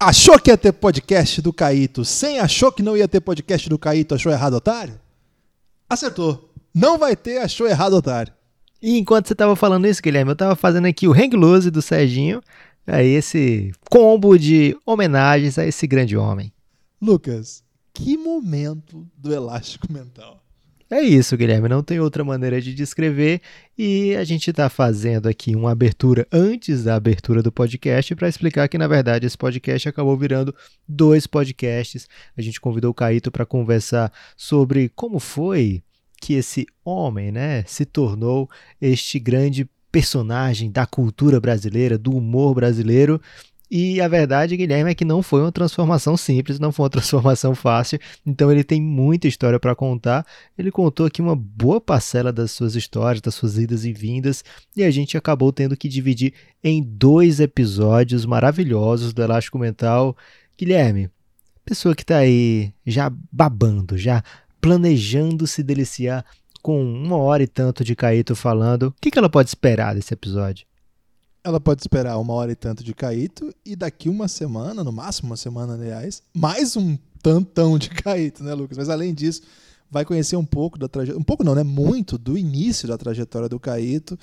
Achou que ia ter podcast do Caíto sem achou que não ia ter podcast do Caíto, achou errado, otário? Acertou. Não vai ter, achou errado, otário. E enquanto você estava falando isso, Guilherme, eu estava fazendo aqui o hang loose do Serginho, aí esse combo de homenagens a esse grande homem. Lucas, que momento do elástico mental. É isso, Guilherme, não tem outra maneira de descrever. E a gente está fazendo aqui uma abertura antes da abertura do podcast para explicar que, na verdade, esse podcast acabou virando dois podcasts. A gente convidou o Caíto para conversar sobre como foi que esse homem né, se tornou este grande personagem da cultura brasileira, do humor brasileiro, e a verdade, Guilherme, é que não foi uma transformação simples, não foi uma transformação fácil. Então ele tem muita história para contar. Ele contou aqui uma boa parcela das suas histórias, das suas idas e vindas, e a gente acabou tendo que dividir em dois episódios maravilhosos do Elástico Mental. Guilherme, pessoa que está aí já babando, já planejando se deliciar com uma hora e tanto de Caíto falando, o que, que ela pode esperar desse episódio? Ela pode esperar uma hora e tanto de Caíto e daqui uma semana, no máximo uma semana, aliás, mais um tantão de Caíto, né, Lucas? Mas além disso, vai conhecer um pouco da trajetória, um pouco não, né? Muito do início da trajetória do Caíto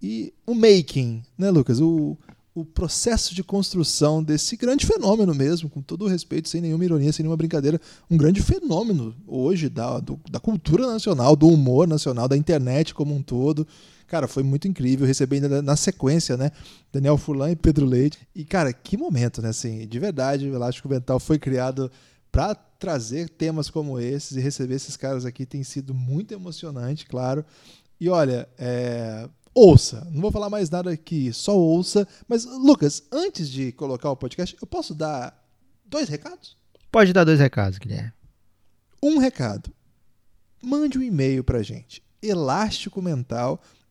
e o making, né, Lucas? O, o processo de construção desse grande fenômeno mesmo, com todo o respeito, sem nenhuma ironia, sem nenhuma brincadeira, um grande fenômeno hoje da, do, da cultura nacional, do humor nacional, da internet como um todo. Cara, foi muito incrível receber ainda na sequência, né? Daniel Furlan e Pedro Leite. E, cara, que momento, né? Assim, de verdade, o Elástico Mental foi criado para trazer temas como esses e receber esses caras aqui tem sido muito emocionante, claro. E olha, é... ouça, não vou falar mais nada aqui, só ouça. Mas, Lucas, antes de colocar o podcast, eu posso dar dois recados? Pode dar dois recados, Guilherme. Um recado. Mande um e-mail pra gente. Elástico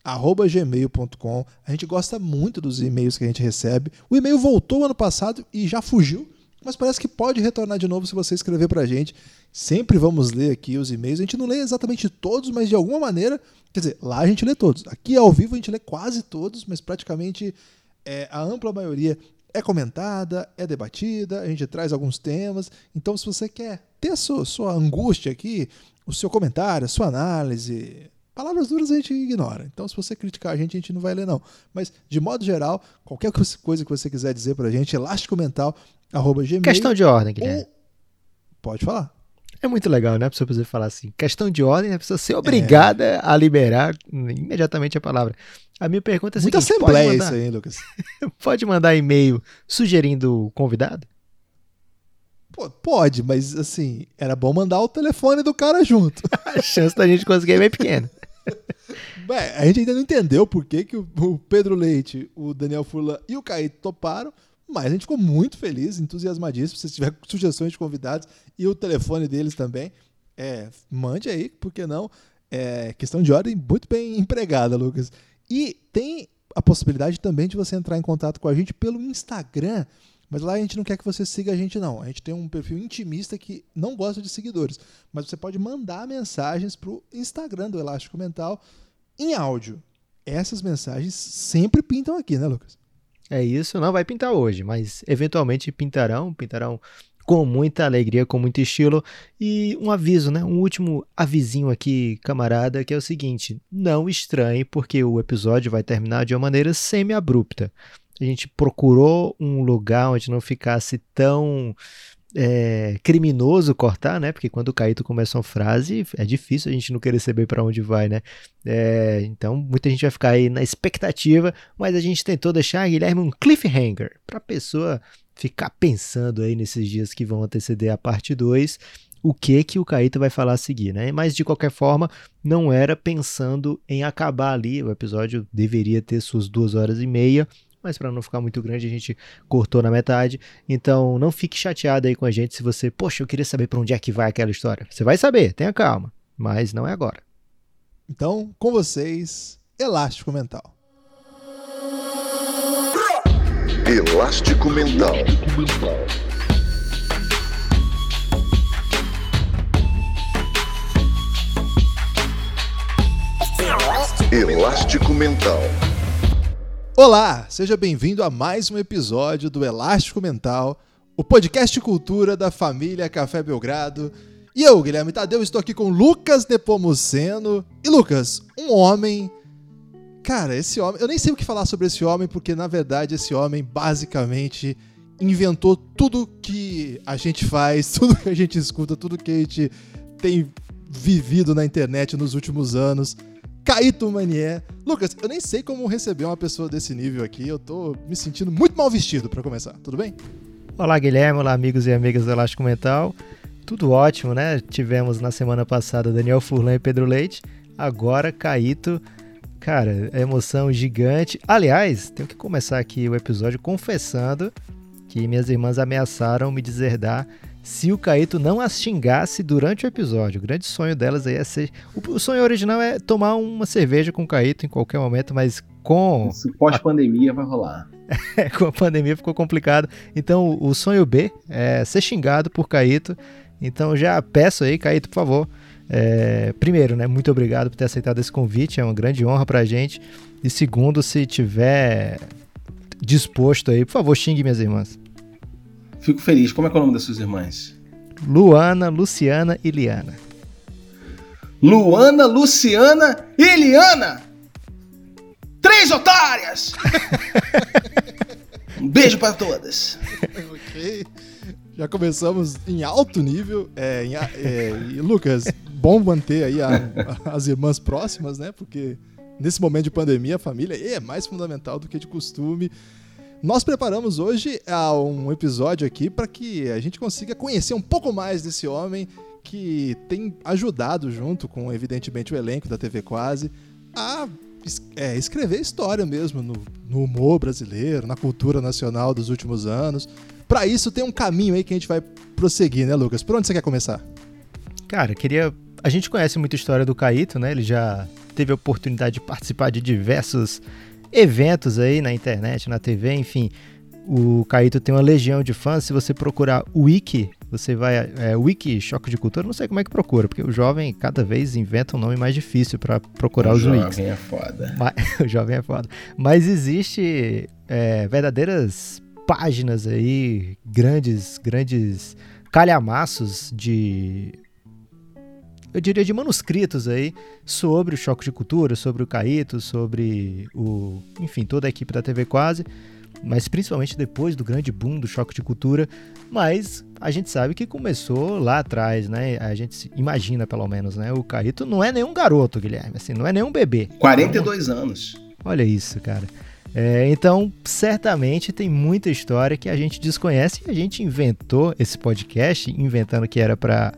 Mental gmail.com. A gente gosta muito dos e-mails que a gente recebe. O e-mail voltou ano passado e já fugiu, mas parece que pode retornar de novo se você escrever para a gente. Sempre vamos ler aqui os e-mails. A gente não lê exatamente todos, mas de alguma maneira, quer dizer, lá a gente lê todos. Aqui ao vivo a gente lê quase todos, mas praticamente é, a ampla maioria é comentada, é debatida, a gente traz alguns temas. Então, se você quer ter a sua, sua angústia aqui, o seu comentário, a sua análise, Palavras duras a gente ignora. Então, se você criticar a gente, a gente não vai ler, não. Mas, de modo geral, qualquer coisa que você quiser dizer pra gente, elásticomental.gmail. Questão de ordem, Guilherme. Ou... Pode falar. É muito legal, né? A pessoa poder falar assim. Questão de ordem, a pessoa ser obrigada é. a liberar imediatamente a palavra. A minha pergunta é Muita seguinte, assembleia mandar... isso aí, Lucas. pode mandar e-mail sugerindo o convidado? Pode, mas assim, era bom mandar o telefone do cara junto. a chance da gente conseguir é bem pequena. Bem, a gente ainda não entendeu por que, que o Pedro Leite, o Daniel Furlan e o Caíto toparam, mas a gente ficou muito feliz, entusiasmadíssimo. Se tiver sugestões de convidados e o telefone deles também, é, mande aí, porque não? É questão de ordem muito bem empregada, Lucas. E tem a possibilidade também de você entrar em contato com a gente pelo Instagram. Mas lá a gente não quer que você siga a gente, não. A gente tem um perfil intimista que não gosta de seguidores. Mas você pode mandar mensagens para o Instagram do Elástico Mental em áudio. Essas mensagens sempre pintam aqui, né, Lucas? É isso, não vai pintar hoje, mas eventualmente pintarão, pintarão com muita alegria, com muito estilo. E um aviso, né? Um último avisinho aqui, camarada, que é o seguinte: não estranhe, porque o episódio vai terminar de uma maneira semi-abrupta a gente procurou um lugar onde não ficasse tão é, criminoso cortar, né? Porque quando o Caíto começa uma frase, é difícil a gente não querer saber para onde vai, né? É, então, muita gente vai ficar aí na expectativa, mas a gente tentou deixar, Guilherme, um cliffhanger para a pessoa ficar pensando aí nesses dias que vão anteceder a parte 2 o que que o Caíto vai falar a seguir, né? Mas de qualquer forma, não era pensando em acabar ali. O episódio deveria ter suas duas horas e meia mas para não ficar muito grande a gente cortou na metade. Então não fique chateado aí com a gente se você, poxa, eu queria saber para onde é que vai aquela história. Você vai saber, tenha calma, mas não é agora. Então, com vocês, Elástico Mental. Elástico Mental. Elástico Mental. Olá, seja bem-vindo a mais um episódio do Elástico Mental, o podcast Cultura da família Café Belgrado. E eu, Guilherme Tadeu, estou aqui com Lucas Nepomuceno. E Lucas, um homem. Cara, esse homem. Eu nem sei o que falar sobre esse homem, porque na verdade esse homem basicamente inventou tudo que a gente faz, tudo que a gente escuta, tudo que a gente tem vivido na internet nos últimos anos. Caíto Manier. Lucas, eu nem sei como receber uma pessoa desse nível aqui. Eu tô me sentindo muito mal vestido para começar. Tudo bem? Olá, Guilherme. Olá, amigos e amigas do Elástico Mental. Tudo ótimo, né? Tivemos na semana passada Daniel Furlan e Pedro Leite. Agora, Caíto. Cara, emoção gigante. Aliás, tenho que começar aqui o episódio confessando que minhas irmãs ameaçaram me deserdar se o Caíto não as xingasse durante o episódio. O grande sonho delas aí é ser. O sonho original é tomar uma cerveja com o Caíto em qualquer momento, mas com. Pós-pandemia vai rolar. É, com a pandemia ficou complicado. Então o sonho B é ser xingado por Caíto. Então já peço aí, Caíto, por favor. É, primeiro, né, muito obrigado por ter aceitado esse convite, é uma grande honra pra gente. E segundo, se tiver disposto aí, por favor, xingue minhas irmãs. Fico feliz. Como é, é o nome das suas irmãs? Luana, Luciana e Liana. Luana, Luciana e Liana! Três otárias! um beijo para todas. ok. Já começamos em alto nível. É, em, é, e Lucas, bom manter aí a, a, as irmãs próximas, né? Porque nesse momento de pandemia a família é mais fundamental do que de costume. Nós preparamos hoje um episódio aqui para que a gente consiga conhecer um pouco mais desse homem que tem ajudado, junto com, evidentemente, o elenco da TV Quase, a é, escrever história mesmo no, no, humor brasileiro, na cultura nacional dos últimos anos. Para isso, tem um caminho aí que a gente vai prosseguir, né, Lucas? Por onde você quer começar? Cara, queria. A gente conhece muita história do Caíto, né? Ele já teve a oportunidade de participar de diversos eventos aí na internet, na TV, enfim. O Caíto tem uma legião de fãs. Se você procurar Wiki, você vai. É, Wiki Choque de Cultura, não sei como é que procura, porque o jovem cada vez inventa um nome mais difícil para procurar o os Wikis. O jovem é foda. Mas, o jovem é foda. Mas existe é, verdadeiras páginas aí, grandes, grandes calhamaços de eu diria, de manuscritos aí sobre o Choque de Cultura, sobre o Caíto, sobre o, enfim, toda a equipe da TV Quase, mas principalmente depois do grande boom do Choque de Cultura, mas a gente sabe que começou lá atrás, né? A gente imagina, pelo menos, né? O Caíto não é nenhum garoto, Guilherme, assim, não é nenhum bebê. 42 então, anos. Olha isso, cara. É, então, certamente tem muita história que a gente desconhece e a gente inventou esse podcast, inventando que era para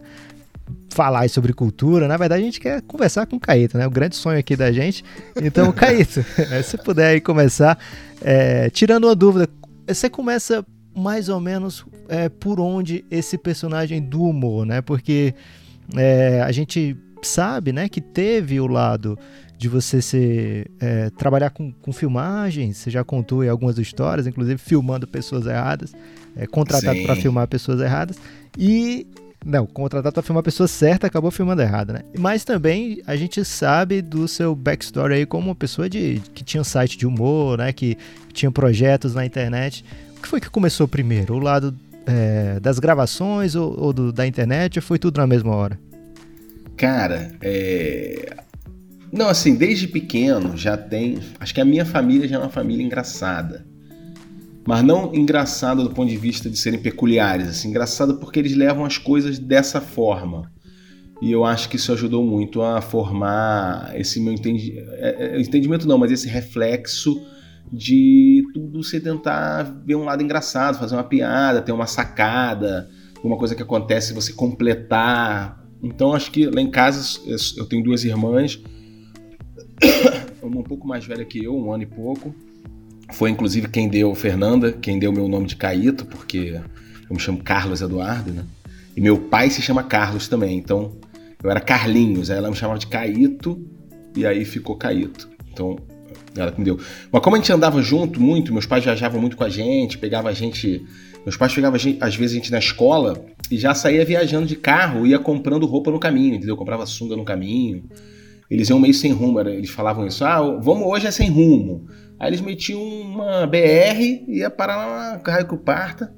falar sobre cultura. Na verdade, a gente quer conversar com o Caíto, né? O grande sonho aqui da gente. Então, Caíto, se puder aí começar, é, tirando uma dúvida, você começa mais ou menos é, por onde esse personagem do humor, né? Porque é, a gente sabe, né, que teve o lado de você ser, é, trabalhar com, com filmagens, você já contou em algumas histórias, inclusive filmando pessoas erradas, é, contratado para filmar pessoas erradas, e não, contratar para filmar a pessoa certa acabou filmando errado, né? Mas também a gente sabe do seu backstory aí como uma pessoa de, que tinha um site de humor, né? Que tinha projetos na internet. O que foi que começou primeiro? O lado é, das gravações ou, ou do, da internet ou foi tudo na mesma hora? Cara, é... Não, assim, desde pequeno já tem. Acho que a minha família já é uma família engraçada mas não engraçado do ponto de vista de serem peculiares, assim, engraçado porque eles levam as coisas dessa forma. E eu acho que isso ajudou muito a formar esse meu entendi... É, é, entendimento, não, mas esse reflexo de tudo você tentar ver um lado engraçado, fazer uma piada, ter uma sacada, uma coisa que acontece, você completar. Então acho que lá em casa eu tenho duas irmãs, uma um pouco mais velha que eu, um ano e pouco, foi inclusive quem deu, Fernanda, quem deu meu nome de Caíto, porque eu me chamo Carlos Eduardo, né? E meu pai se chama Carlos também, então eu era Carlinhos, aí ela me chamava de Caíto e aí ficou Caíto. Então ela me deu. Mas como a gente andava junto muito, meus pais viajavam muito com a gente, pegava a gente. Meus pais pegavam gente, às vezes a gente na escola e já saía viajando de carro, ia comprando roupa no caminho, entendeu? comprava sunga no caminho. Eles iam meio sem rumo, eles falavam isso, ah, vamos hoje é sem rumo. Aí eles metiam uma BR, ia parar lá na Raio Parta.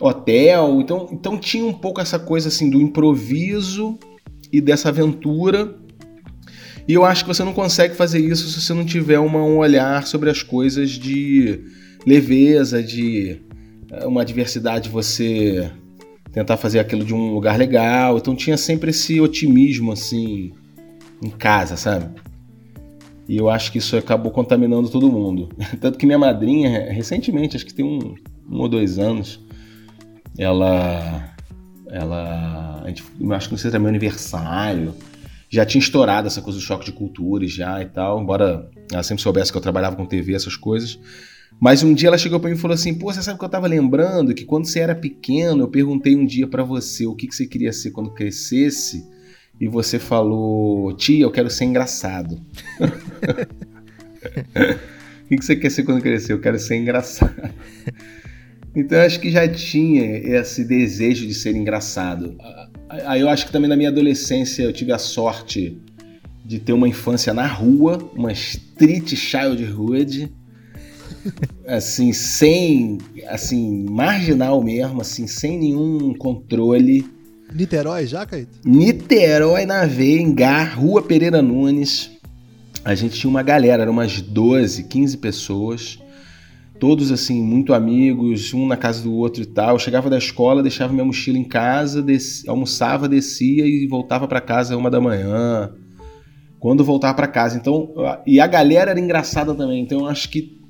hotel. Então, então tinha um pouco essa coisa assim do improviso e dessa aventura. E eu acho que você não consegue fazer isso se você não tiver uma, um olhar sobre as coisas de leveza, de eh, uma diversidade, você tentar fazer aquilo de um lugar legal. Então tinha sempre esse otimismo assim em casa, sabe? E eu acho que isso acabou contaminando todo mundo. Tanto que minha madrinha, recentemente, acho que tem um, um ou dois anos, ela. Ela. A gente, acho que não sei também aniversário. Já tinha estourado essa coisa do choque de culturas já e tal, embora ela sempre soubesse que eu trabalhava com TV, essas coisas. Mas um dia ela chegou para mim e falou assim: Pô, você sabe que eu tava lembrando que quando você era pequeno, eu perguntei um dia para você o que, que você queria ser quando crescesse, e você falou: Tia, eu quero ser engraçado. o que, você quer ser quando crescer? Eu quero ser engraçado. Então eu acho que já tinha esse desejo de ser engraçado. Aí eu acho que também na minha adolescência eu tive a sorte de ter uma infância na rua, uma street childhood, assim, sem, assim, marginal mesmo, assim, sem nenhum controle. Niterói já, Caíto? Niterói na Gar, Rua Pereira Nunes. A gente tinha uma galera, eram umas 12, 15 pessoas todos assim, muito amigos, um na casa do outro e tal. Eu chegava da escola, deixava minha mochila em casa, almoçava, descia e voltava para casa uma da manhã. Quando voltava para casa. Então, e a galera era engraçada também. Então, eu acho que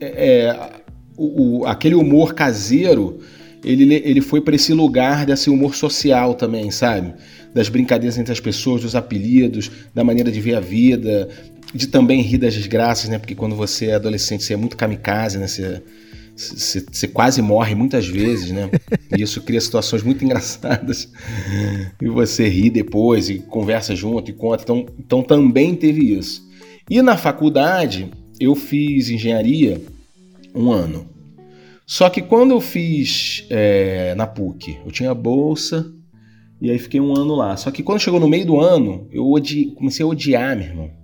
é, é o, o, aquele humor caseiro, ele, ele foi para esse lugar desse humor social também, sabe? Das brincadeiras entre as pessoas, dos apelidos, da maneira de ver a vida, de também rir das desgraças, né? Porque quando você é adolescente, você é muito kamikaze, né? Você, você, você quase morre muitas vezes, né? E isso cria situações muito engraçadas. E você ri depois e conversa junto e conta. Então, então também teve isso. E na faculdade, eu fiz engenharia um ano. Só que quando eu fiz é, na PUC, eu tinha bolsa e aí fiquei um ano lá. Só que quando chegou no meio do ano, eu odi... comecei a odiar, meu irmão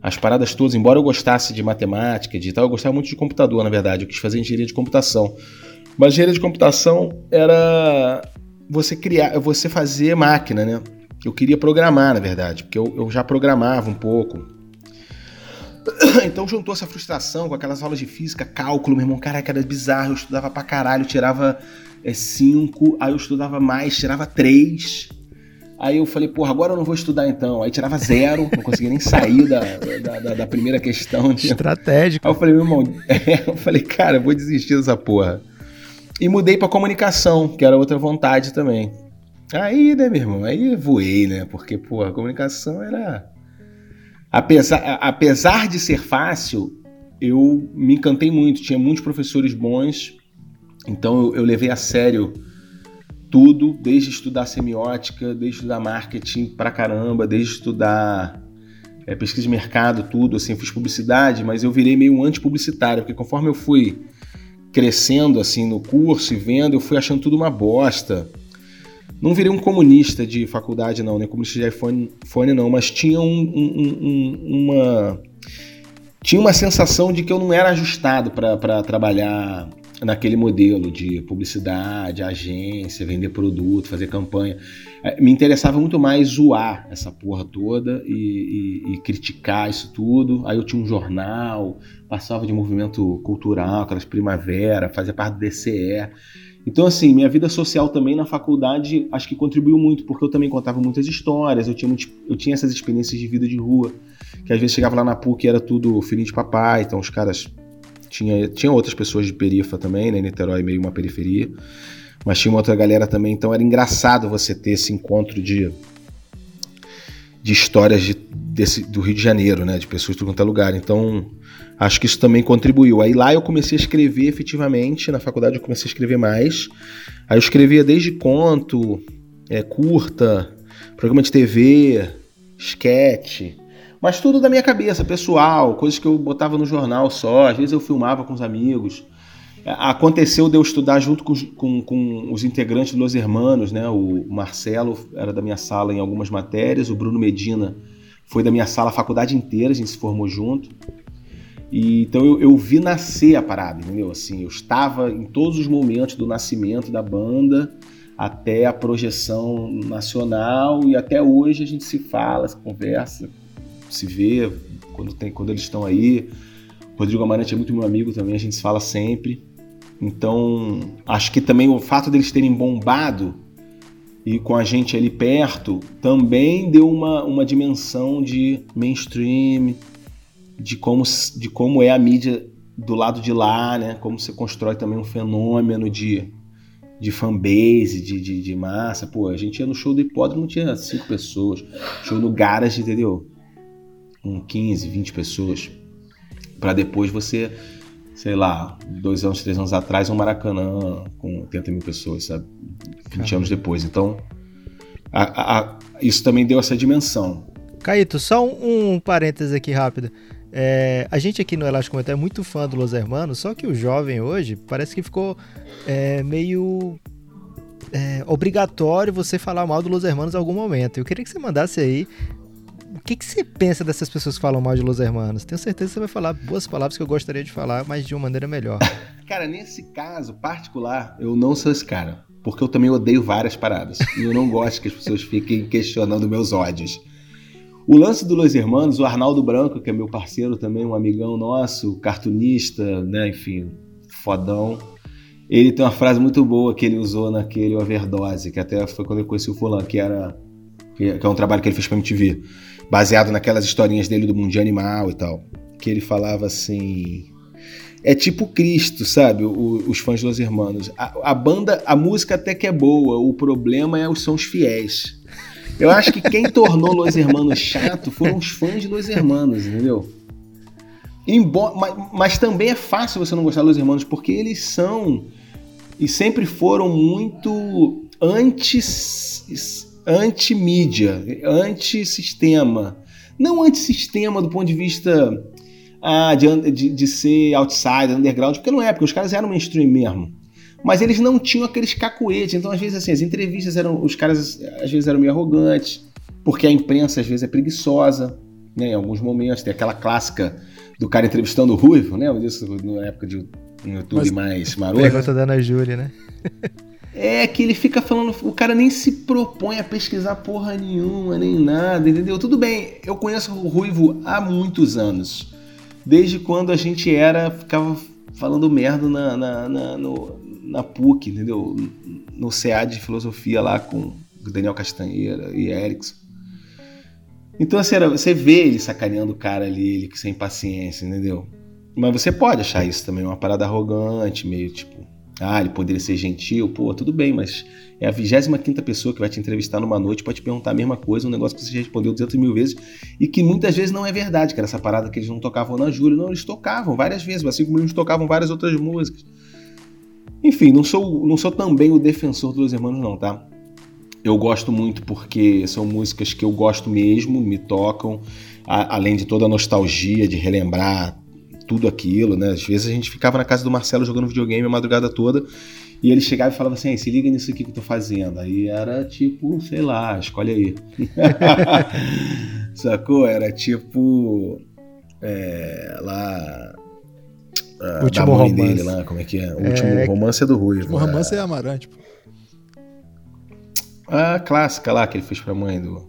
as paradas todas, embora eu gostasse de matemática, de tal, eu gostava muito de computador, na verdade. Eu quis fazer engenharia de computação. Mas engenharia de computação era você criar, você fazer máquina, né? Eu queria programar, na verdade, porque eu, eu já programava um pouco. Então juntou essa frustração com aquelas aulas de física, cálculo, meu irmão, caraca, era bizarro, eu estudava pra caralho, tirava 5, é, aí eu estudava mais, tirava 3. Aí eu falei, porra, agora eu não vou estudar então. Aí tirava zero, não conseguia nem sair da, da, da, da primeira questão. Estratégico. Aí eu falei, meu irmão, é, eu falei, cara, eu vou desistir dessa porra. E mudei pra comunicação, que era outra vontade também. Aí, né, meu irmão, aí voei, né? Porque, porra, a comunicação era. Apesar, apesar de ser fácil, eu me encantei muito. Tinha muitos professores bons, então eu, eu levei a sério tudo, desde estudar semiótica, desde estudar marketing pra caramba, desde estudar é, pesquisa de mercado, tudo. Assim, fiz publicidade, mas eu virei meio antipublicitário, porque conforme eu fui crescendo assim no curso e vendo, eu fui achando tudo uma bosta. Não virei um comunista de faculdade, não, nem comunista de iPhone, iPhone não, mas tinha um, um, um, uma. Tinha uma sensação de que eu não era ajustado para trabalhar naquele modelo de publicidade, agência, vender produto, fazer campanha. É, me interessava muito mais zoar essa porra toda e, e, e, criticar isso tudo. Aí eu tinha um jornal, passava de movimento cultural, aquelas primavera, fazia parte do DCE. Então, assim, minha vida social também na faculdade acho que contribuiu muito, porque eu também contava muitas histórias, eu tinha, muito, eu tinha essas experiências de vida de rua, que às vezes chegava lá na PUC e era tudo filhinho de papai, então os caras tinha, tinha outras pessoas de perifa também, né? Niterói meio uma periferia. Mas tinha uma outra galera também, então era engraçado você ter esse encontro de, de histórias de, desse, do Rio de Janeiro, né? De pessoas de todo quanto é lugar. Então, acho que isso também contribuiu. Aí lá eu comecei a escrever efetivamente, na faculdade eu comecei a escrever mais. Aí eu escrevia desde conto, é, curta, programa de TV, sketch, mas tudo da minha cabeça, pessoal, coisas que eu botava no jornal só, às vezes eu filmava com os amigos. Aconteceu de eu estudar junto com, com, com os integrantes do Los Hermanos, né? O Marcelo era da minha sala em algumas matérias, o Bruno Medina foi da minha sala a faculdade inteira, a gente se formou junto. E, então eu, eu vi nascer a parada, entendeu? Assim, eu estava em todos os momentos do nascimento da banda até a projeção nacional e até hoje a gente se fala, se conversa, se vê quando, tem, quando eles estão aí. O Rodrigo Amarante é muito meu amigo também, a gente se fala sempre. Então, acho que também o fato deles terem bombado e com a gente ali perto também deu uma, uma dimensão de mainstream, de como, de como é a mídia do lado de lá, né? Como você constrói também um fenômeno de, de fanbase, de, de, de massa. Pô, a gente ia no show do hipódromo, tinha cinco pessoas. Show no Garage, entendeu? Com 15, 20 pessoas. para depois você sei lá, dois anos, três anos atrás, um Maracanã com 80 mil pessoas, sabe? 20 Caramba. anos depois. Então, a, a, isso também deu essa dimensão. Caíto, só um, um parênteses aqui rápido. É, a gente aqui no Elástico Mental é muito fã do Los Hermanos, só que o jovem hoje parece que ficou é, meio é, obrigatório você falar mal do Los Hermanos em algum momento. Eu queria que você mandasse aí o que, que você pensa dessas pessoas que falam mal de Los Hermanos? Tenho certeza que você vai falar boas palavras que eu gostaria de falar, mas de uma maneira melhor. cara, nesse caso particular, eu não sou esse cara. Porque eu também odeio várias paradas. e eu não gosto que as pessoas fiquem questionando meus ódios. O lance do Los Hermanos, o Arnaldo Branco, que é meu parceiro também, um amigão nosso, cartunista, né, enfim, fodão. Ele tem uma frase muito boa que ele usou naquele Overdose, que até foi quando eu conheci o Fulan, que era que é um trabalho que ele fez para MTV baseado naquelas historinhas dele do mundo animal e tal. Que ele falava assim. É tipo Cristo, sabe? O, os fãs dos Hermanos. A, a, banda, a música até que é boa, o problema é, os fiéis. Eu acho que quem tornou Los Hermanos chato foram os fãs de Los Hermanos, entendeu? Embora, mas, mas, também é fácil você não gostar dos Hermanos, porque eles são e sempre foram muito antes anti-mídia, anti-sistema. Não anti-sistema do ponto de vista ah, de, de, de, ser outsider, underground, porque não é, porque os caras eram mainstream mesmo. Mas eles não tinham aqueles cacuetes, então às vezes assim, as entrevistas eram, os caras às vezes eram meio arrogantes, porque a imprensa às vezes é preguiçosa, né, em alguns momentos, tem aquela clássica do cara entrevistando o Ruivo, né, disso na época de um YouTube Mas, mais maroto. Pergunta da Ana Júlia, né? É que ele fica falando, o cara nem se propõe a pesquisar porra nenhuma, nem nada, entendeu? Tudo bem, eu conheço o Ruivo há muitos anos. Desde quando a gente era, ficava falando merda na, na, na, no, na PUC, entendeu? No CA de filosofia lá com Daniel Castanheira e Erickson. Então, assim, você vê ele sacaneando o cara ali, ele sem paciência, entendeu? Mas você pode achar isso também uma parada arrogante, meio tipo, ah, ele poderia ser gentil, pô, tudo bem, mas é a 25 pessoa que vai te entrevistar numa noite, pode te perguntar a mesma coisa, um negócio que você já respondeu 200 mil vezes e que muitas vezes não é verdade, que era essa parada que eles não tocavam na Júlia. Não, eles tocavam várias vezes, assim como eles tocavam várias outras músicas. Enfim, não sou, não sou também o defensor dos irmãos, não, tá? Eu gosto muito porque são músicas que eu gosto mesmo, me tocam, a, além de toda a nostalgia de relembrar tudo aquilo, né? Às vezes a gente ficava na casa do Marcelo jogando videogame a madrugada toda e ele chegava e falava assim: se liga nisso aqui que eu tô fazendo. Aí era tipo, sei lá, escolhe aí. Sacou? Era tipo. É, lá. O último romance. dele lá, como é que é? O último é... romance é do Ruivo. O romance é, Amarante, pô. A clássica lá que ele fez pra mãe do.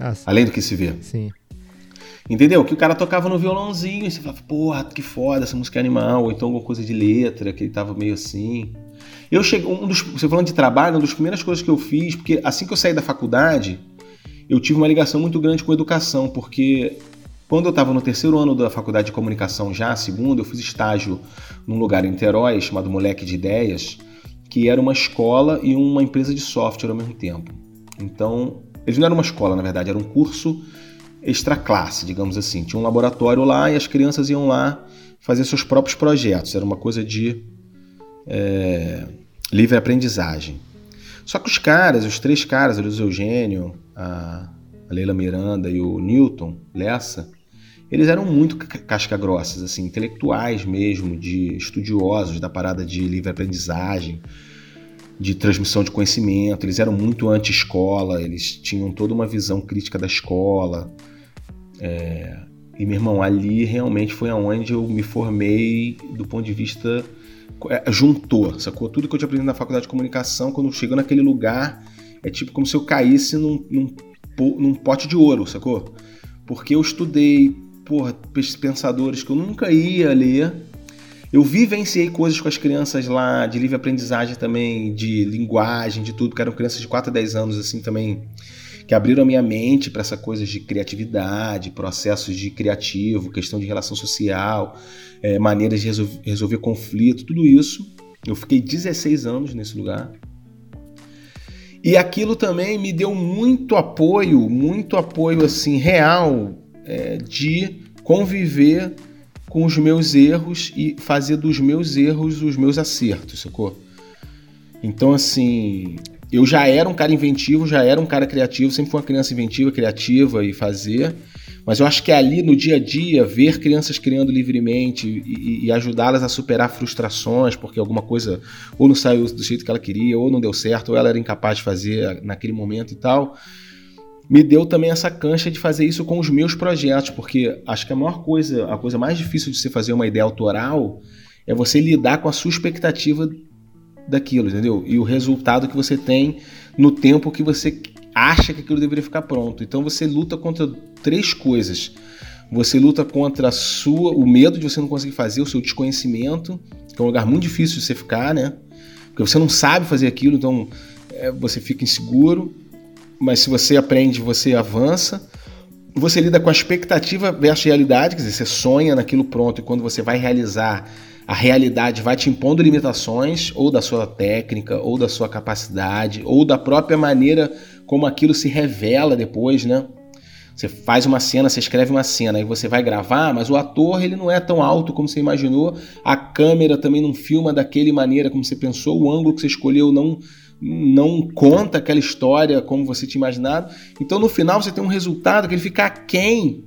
Ah, Além do que se vê. Sim. Entendeu? Que o cara tocava no violãozinho e você falava, porra, que foda, essa música é animal, ou então alguma coisa de letra, que ele tava meio assim. Eu cheguei, um dos, você falando de trabalho, uma das primeiras coisas que eu fiz, porque assim que eu saí da faculdade, eu tive uma ligação muito grande com a educação, porque quando eu estava no terceiro ano da faculdade de comunicação, já segundo, eu fiz estágio num lugar em Terói chamado Moleque de Ideias, que era uma escola e uma empresa de software ao mesmo tempo. Então, eles não eram uma escola, na verdade, era um curso extra classe, digamos assim. Tinha um laboratório lá e as crianças iam lá fazer seus próprios projetos. Era uma coisa de é, livre aprendizagem. Só que os caras, os três caras, o Eugênio, a, a Leila Miranda e o Newton Lessa, eles eram muito casca grossas, assim, intelectuais mesmo, de estudiosos da parada de livre aprendizagem, de transmissão de conhecimento. Eles eram muito anti-escola, eles tinham toda uma visão crítica da escola. É, E, meu irmão, ali realmente foi aonde eu me formei do ponto de vista. é, juntou, sacou? Tudo que eu tinha aprendido na faculdade de comunicação, quando chegou naquele lugar, é tipo como se eu caísse num, num, num pote de ouro, sacou? Porque eu estudei, porra, pensadores que eu nunca ia ler. Eu vivenciei coisas com as crianças lá, de livre aprendizagem também, de linguagem, de tudo, que eram crianças de 4 a 10 anos, assim, também, que abriram a minha mente para essa coisa de criatividade, processos de criativo, questão de relação social, eh, maneiras de resol- resolver conflito, tudo isso. Eu fiquei 16 anos nesse lugar. E aquilo também me deu muito apoio, muito apoio assim real eh, de conviver com os meus erros e fazer dos meus erros os meus acertos, sacou? Então, assim, eu já era um cara inventivo, já era um cara criativo, sempre fui uma criança inventiva, criativa e fazer. Mas eu acho que ali no dia a dia, ver crianças criando livremente e, e ajudá-las a superar frustrações, porque alguma coisa ou não saiu do jeito que ela queria, ou não deu certo, ou ela era incapaz de fazer naquele momento e tal, me deu também essa cancha de fazer isso com os meus projetos, porque acho que a maior coisa, a coisa mais difícil de você fazer uma ideia autoral é você lidar com a sua expectativa daquilo, entendeu? E o resultado que você tem no tempo que você acha que aquilo deveria ficar pronto. Então você luta contra três coisas. Você luta contra a sua, o medo de você não conseguir fazer, o seu desconhecimento, que é um lugar muito difícil de você ficar, né? Porque você não sabe fazer aquilo, então é, você fica inseguro. Mas se você aprende, você avança. Você lida com a expectativa versus realidade, quer dizer, você sonha naquilo pronto e quando você vai realizar, a realidade vai te impondo limitações, ou da sua técnica, ou da sua capacidade, ou da própria maneira como aquilo se revela depois, né? Você faz uma cena, você escreve uma cena, aí você vai gravar, mas o ator ele não é tão alto como você imaginou, a câmera também não filma daquele maneira como você pensou, o ângulo que você escolheu não não conta aquela história como você tinha imaginado. Então no final você tem um resultado que ele fica aquém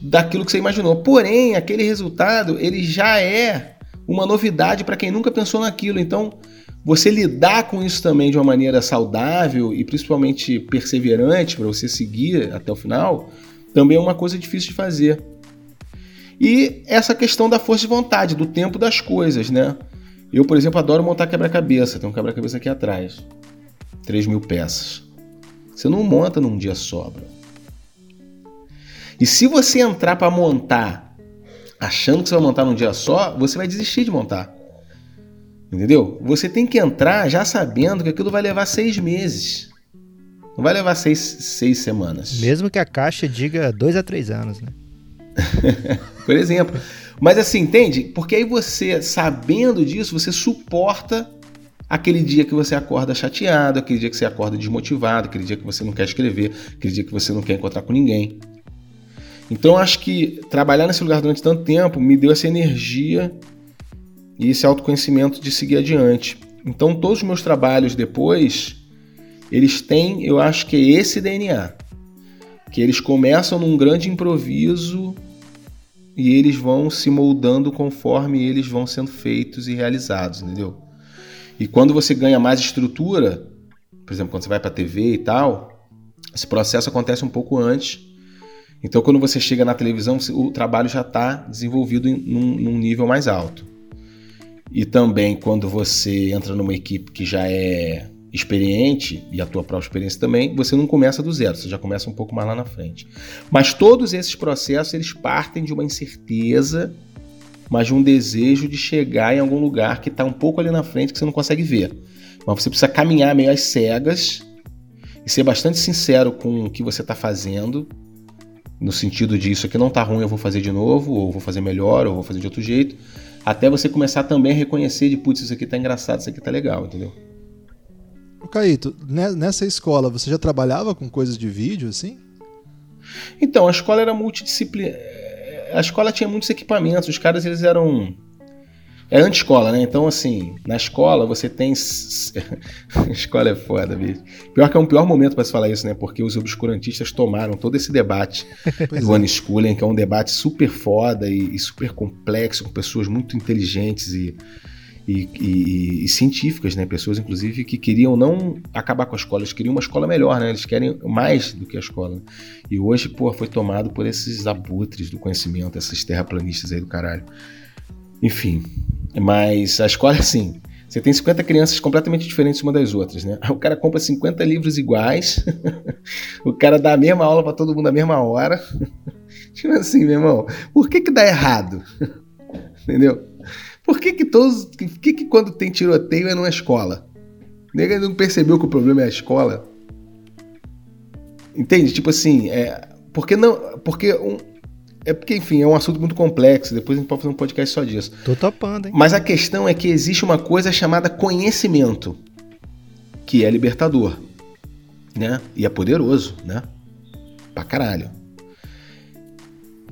daquilo que você imaginou. Porém, aquele resultado ele já é uma novidade para quem nunca pensou naquilo. Então, você lidar com isso também de uma maneira saudável e principalmente perseverante para você seguir até o final, também é uma coisa difícil de fazer. E essa questão da força de vontade, do tempo das coisas, né? Eu, por exemplo, adoro montar quebra-cabeça. Tem um quebra-cabeça aqui atrás. 3 mil peças. Você não monta num dia só, bro. E se você entrar para montar achando que você vai montar num dia só, você vai desistir de montar. Entendeu? Você tem que entrar já sabendo que aquilo vai levar seis meses. Não vai levar seis, seis semanas. Mesmo que a caixa diga dois a três anos, né? Por exemplo. Mas assim, entende? Porque aí você, sabendo disso, você suporta aquele dia que você acorda chateado, aquele dia que você acorda desmotivado, aquele dia que você não quer escrever, aquele dia que você não quer encontrar com ninguém. Então acho que trabalhar nesse lugar durante tanto tempo me deu essa energia e esse autoconhecimento de seguir adiante. Então todos os meus trabalhos depois, eles têm, eu acho que é esse DNA. Que eles começam num grande improviso e eles vão se moldando conforme eles vão sendo feitos e realizados, entendeu? E quando você ganha mais estrutura, por exemplo, quando você vai para TV e tal, esse processo acontece um pouco antes. Então, quando você chega na televisão, o trabalho já está desenvolvido em, num, num nível mais alto. E também quando você entra numa equipe que já é experiente, e a tua própria experiência também, você não começa do zero, você já começa um pouco mais lá na frente. Mas todos esses processos, eles partem de uma incerteza, mas de um desejo de chegar em algum lugar que está um pouco ali na frente que você não consegue ver. Mas você precisa caminhar meio às cegas e ser bastante sincero com o que você está fazendo, no sentido de isso aqui não está ruim, eu vou fazer de novo, ou vou fazer melhor, ou vou fazer de outro jeito, até você começar também a reconhecer de, putz, isso aqui tá engraçado, isso aqui tá legal, entendeu? Ô, Caíto, ne- nessa escola você já trabalhava com coisas de vídeo, assim? Então, a escola era multidisciplinar. A escola tinha muitos equipamentos, os caras eles eram. É anti-escola, né? Então, assim, na escola você tem. escola é foda, bicho. Pior que é um pior momento para se falar isso, né? Porque os obscurantistas tomaram todo esse debate Pois do é. unschooling, que é um debate super foda e, e super complexo, com pessoas muito inteligentes e, e, e, e, científicas, né? Pessoas, inclusive, que queriam não acabar com a escola, eles queriam uma escola melhor, né? Eles querem mais do que a escola. E hoje, pô, foi tomado por esses abutres do conhecimento, essas terraplanistas aí do caralho. Enfim, mas a escola assim. Você tem 50 crianças completamente diferentes uma das outras, né? O cara compra 50 livros iguais, o cara dá a mesma aula para todo mundo na mesma hora. tipo assim, meu irmão, por que que dá errado? Entendeu? Por que que todos. Por que que quando tem tiroteio é numa escola? Nega não percebeu que o problema é a escola? Entende? Tipo assim, é. Porque não. Porque um. É porque, enfim, é um assunto muito complexo. Depois a gente pode fazer um podcast só disso. Tô topando, hein? Mas a questão é que existe uma coisa chamada conhecimento, que é libertador, né? E é poderoso, né? Pra caralho.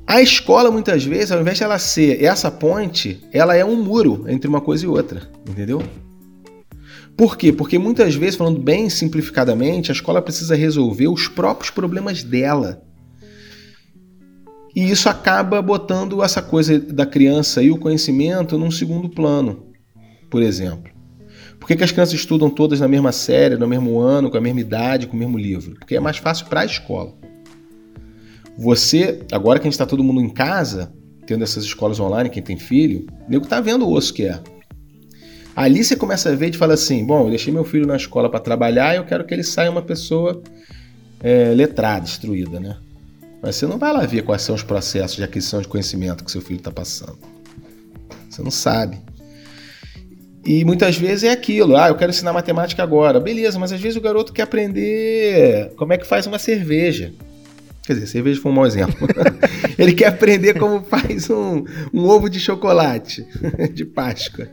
A escola, muitas vezes, ao invés de ela ser essa ponte, ela é um muro entre uma coisa e outra, entendeu? Por quê? Porque muitas vezes, falando bem simplificadamente, a escola precisa resolver os próprios problemas dela. E isso acaba botando essa coisa da criança e o conhecimento num segundo plano, por exemplo. Por que, que as crianças estudam todas na mesma série, no mesmo ano, com a mesma idade, com o mesmo livro? Porque é mais fácil para a escola. Você, agora que a gente está todo mundo em casa, tendo essas escolas online, quem tem filho, o nego tá vendo o osso que é. Ali você começa a ver e fala assim: bom, eu deixei meu filho na escola para trabalhar e eu quero que ele saia uma pessoa é, letrada, instruída, né? Mas você não vai lá ver quais são os processos de aquisição de conhecimento que seu filho está passando. Você não sabe. E muitas vezes é aquilo, ah, eu quero ensinar matemática agora. Beleza, mas às vezes o garoto quer aprender como é que faz uma cerveja. Quer dizer, cerveja foi um mau exemplo. Ele quer aprender como faz um, um ovo de chocolate de Páscoa.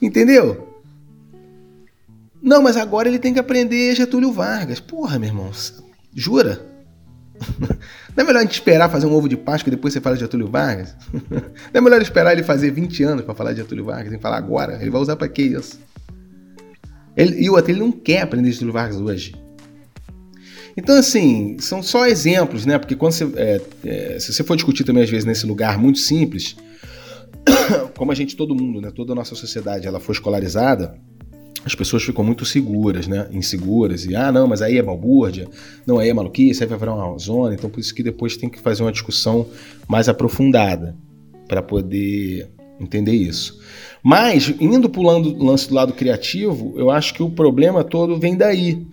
Entendeu? Não, mas agora ele tem que aprender Getúlio Vargas. Porra, meu irmão. Jura? Não é melhor a gente esperar fazer um ovo de Páscoa e depois você fala de Getúlio Vargas? Não é melhor esperar ele fazer 20 anos para falar de Getúlio Vargas e falar agora? Ele vai usar para que isso? Ele, e o outro, ele não quer aprender Getúlio Vargas hoje. Então, assim, são só exemplos, né? Porque quando você. É, é, se você for discutir também, às vezes, nesse lugar muito simples, como a gente, todo mundo, né? Toda a nossa sociedade, ela foi escolarizada, as pessoas ficam muito seguras, né? Inseguras. E, ah, não, mas aí é balbúrdia, não, aí é maluquice, aí vai virar uma zona. Então, por isso que depois tem que fazer uma discussão mais aprofundada para poder entender isso. Mas, indo para o lance do lado criativo, eu acho que o problema todo vem daí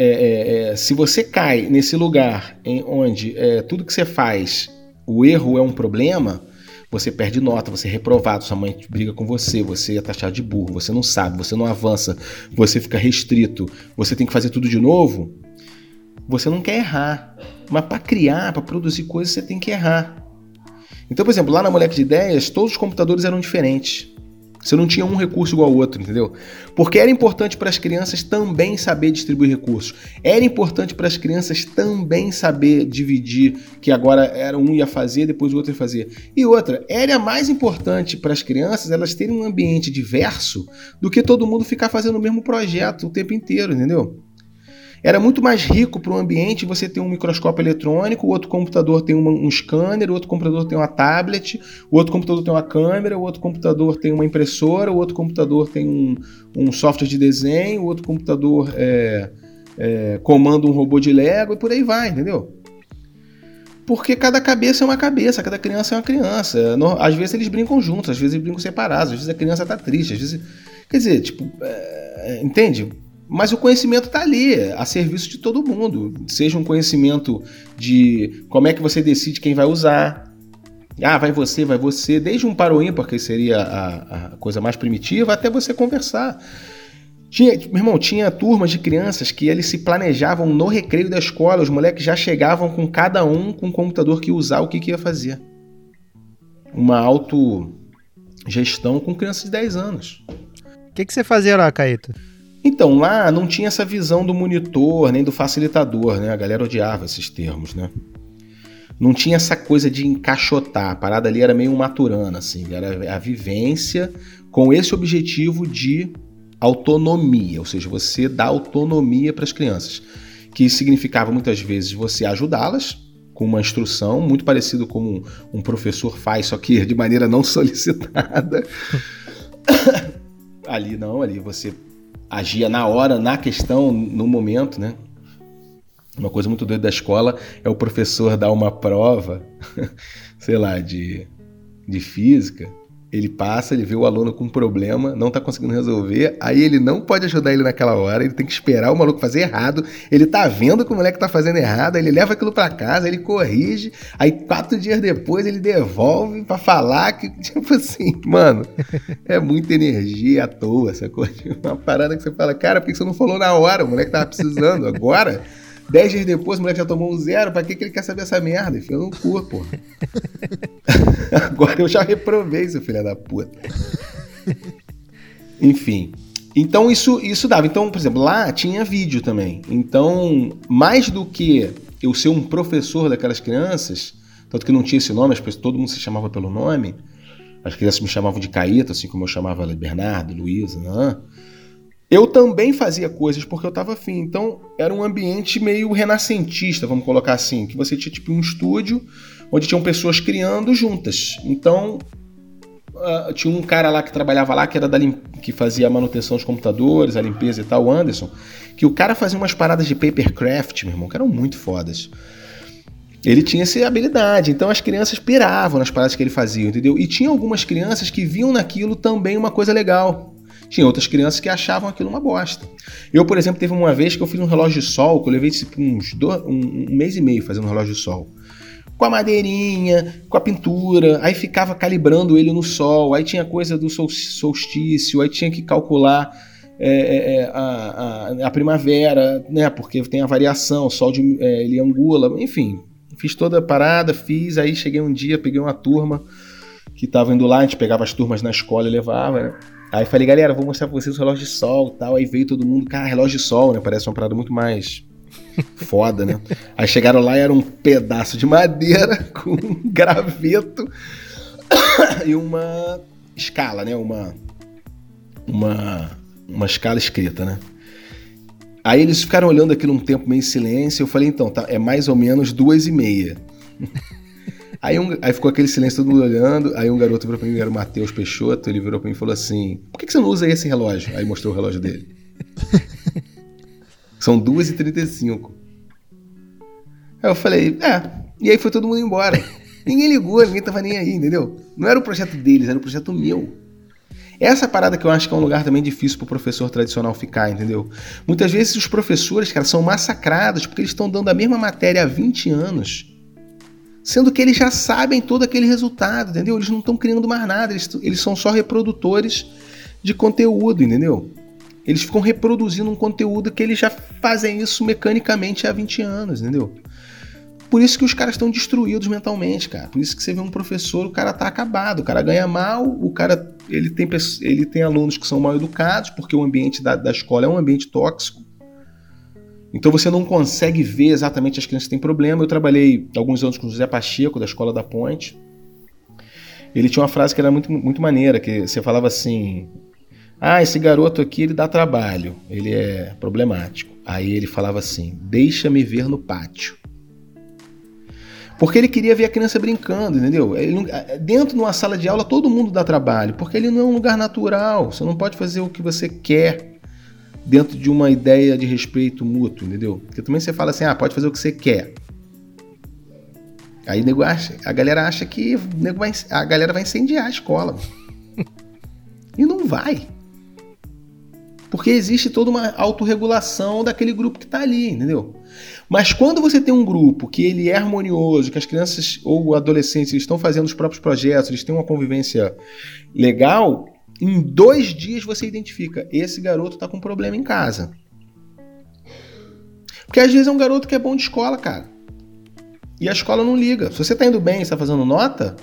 é, é, é, se você cai nesse lugar em onde é, tudo que você faz, o erro é um problema, você perde nota, você é reprovado, sua mãe briga com você, você é taxado de burro, você não sabe, você não avança, você fica restrito, você tem que fazer tudo de novo, você não quer errar. Mas para criar, para produzir coisas, você tem que errar. Então, por exemplo, lá na Moleque de Ideias, todos os computadores eram diferentes. Você não tinha um recurso igual ao outro, entendeu? Porque era importante para as crianças também saber distribuir recursos. Era importante para as crianças também saber dividir, que agora era um ia fazer, depois o outro ia fazer. E outra, era mais importante para as crianças elas terem um ambiente diverso do que todo mundo ficar fazendo o mesmo projeto o tempo inteiro, entendeu? Era muito mais rico para o ambiente você ter um microscópio eletrônico, o outro computador tem uma, um scanner, o outro computador tem uma tablet, o outro computador tem uma câmera, o outro computador tem uma impressora, o outro computador tem um, um software de desenho, o outro computador é, é, comanda um robô de Lego e por aí vai, entendeu? Porque cada cabeça é uma cabeça, cada criança é uma criança. Às vezes eles brincam juntos, às vezes eles brincam separados, às vezes a criança tá triste, às vezes. Quer dizer, tipo, é, entende? Mas o conhecimento está ali, a serviço de todo mundo. Seja um conhecimento de como é que você decide quem vai usar. Ah, vai você, vai você. Desde um para ímpar, que seria a, a coisa mais primitiva, até você conversar. Tinha, meu irmão, tinha turmas de crianças que eles se planejavam no recreio da escola. Os moleques já chegavam com cada um com o computador que ia usar, o que, que ia fazer. Uma autogestão com crianças de 10 anos. O que, que você fazia lá, Caeta? Então, lá não tinha essa visão do monitor, nem do facilitador, né? A galera odiava esses termos, né? Não tinha essa coisa de encaixotar. A parada ali era meio maturana, assim. Era a vivência com esse objetivo de autonomia, ou seja, você dá autonomia para as crianças, que significava muitas vezes você ajudá-las com uma instrução muito parecido como um professor faz, só que de maneira não solicitada. ali não, ali você agia na hora, na questão, no momento, né? Uma coisa muito doida da escola é o professor dar uma prova, sei lá, de, de física, ele passa, ele vê o aluno com um problema, não tá conseguindo resolver, aí ele não pode ajudar ele naquela hora, ele tem que esperar o maluco fazer errado, ele tá vendo que o moleque tá fazendo errado, aí ele leva aquilo para casa, ele corrige, aí quatro dias depois ele devolve para falar que, tipo assim, mano, é muita energia à toa, essa coisa, uma parada que você fala, cara, por que você não falou na hora? O moleque tava precisando, agora... Dez dias depois, o moleque já tomou um zero. Pra que, que ele quer saber essa merda? Enfia no cu, pô. Agora eu já reprovei, seu filho da puta. Enfim. Então isso, isso dava. Então, por exemplo, lá tinha vídeo também. Então, mais do que eu ser um professor daquelas crianças, tanto que não tinha esse nome, as pessoas, todo mundo se chamava pelo nome. As crianças me chamavam de Caíto, assim como eu chamava Bernardo, Luísa, né? Eu também fazia coisas porque eu estava afim. Então, era um ambiente meio renascentista, vamos colocar assim, que você tinha tipo um estúdio onde tinham pessoas criando juntas. Então, uh, tinha um cara lá que trabalhava lá que era da que fazia a manutenção dos computadores, a limpeza e tal, o Anderson, que o cara fazia umas paradas de papercraft, meu irmão, que eram muito fodas. Ele tinha essa habilidade, então as crianças piravam nas paradas que ele fazia, entendeu? E tinha algumas crianças que viam naquilo também uma coisa legal. Tinha outras crianças que achavam aquilo uma bosta. Eu, por exemplo, teve uma vez que eu fiz um relógio de sol, que eu levei tipo, uns dois, um, um mês e meio fazendo um relógio de sol. Com a madeirinha, com a pintura, aí ficava calibrando ele no sol, aí tinha coisa do solstício, aí tinha que calcular é, é, é, a, a, a, primavera, né? Porque tem a variação, o sol de, é, ele angula, enfim. Fiz toda a parada, fiz, aí cheguei um dia, peguei uma turma que estava indo lá, a gente pegava as turmas na escola e levava, né? Aí falei, galera, vou mostrar pra vocês o relógio de sol e tal. Aí veio todo mundo, cara, relógio de sol, né? Parece uma parada muito mais foda, né? Aí chegaram lá e era um pedaço de madeira com um graveto e uma escala, né? Uma, uma, uma escala escrita, né? Aí eles ficaram olhando aquilo um tempo meio em silêncio. Eu falei, então, tá, é mais ou menos duas e meia. Aí, um, aí ficou aquele silêncio, todo mundo olhando. Aí um garoto virou pra mim, era o Matheus Peixoto, ele virou pra mim e falou assim: Por que, que você não usa esse relógio? Aí mostrou o relógio dele. São 2h35. Aí eu falei, é. E aí foi todo mundo embora. Ninguém ligou, ninguém tava nem aí, entendeu? Não era o projeto deles, era o projeto meu. Essa parada que eu acho que é um lugar também difícil pro professor tradicional ficar, entendeu? Muitas vezes os professores, cara, são massacrados porque eles estão dando a mesma matéria há 20 anos sendo que eles já sabem todo aquele resultado, entendeu? Eles não estão criando mais nada, eles, eles são só reprodutores de conteúdo, entendeu? Eles ficam reproduzindo um conteúdo que eles já fazem isso mecanicamente há 20 anos, entendeu? Por isso que os caras estão destruídos mentalmente, cara. Por isso que você vê um professor, o cara tá acabado, o cara ganha mal, o cara ele tem, ele tem alunos que são mal educados, porque o ambiente da, da escola é um ambiente tóxico. Então você não consegue ver exatamente as crianças que têm problema. Eu trabalhei alguns anos com o José Pacheco, da Escola da Ponte. Ele tinha uma frase que era muito, muito maneira, que você falava assim: Ah, esse garoto aqui ele dá trabalho, ele é problemático. Aí ele falava assim: Deixa-me ver no pátio. Porque ele queria ver a criança brincando, entendeu? Não, dentro de uma sala de aula todo mundo dá trabalho, porque ele não é um lugar natural. Você não pode fazer o que você quer dentro de uma ideia de respeito mútuo, entendeu? Porque também você fala assim, ah, pode fazer o que você quer. Aí nego acha, a galera acha que nego vai, a galera vai incendiar a escola. e não vai. Porque existe toda uma autorregulação daquele grupo que está ali, entendeu? Mas quando você tem um grupo que ele é harmonioso, que as crianças ou adolescentes estão fazendo os próprios projetos, eles têm uma convivência legal, em dois dias você identifica: esse garoto tá com problema em casa. Porque às vezes é um garoto que é bom de escola, cara. E a escola não liga. Se você tá indo bem está fazendo nota,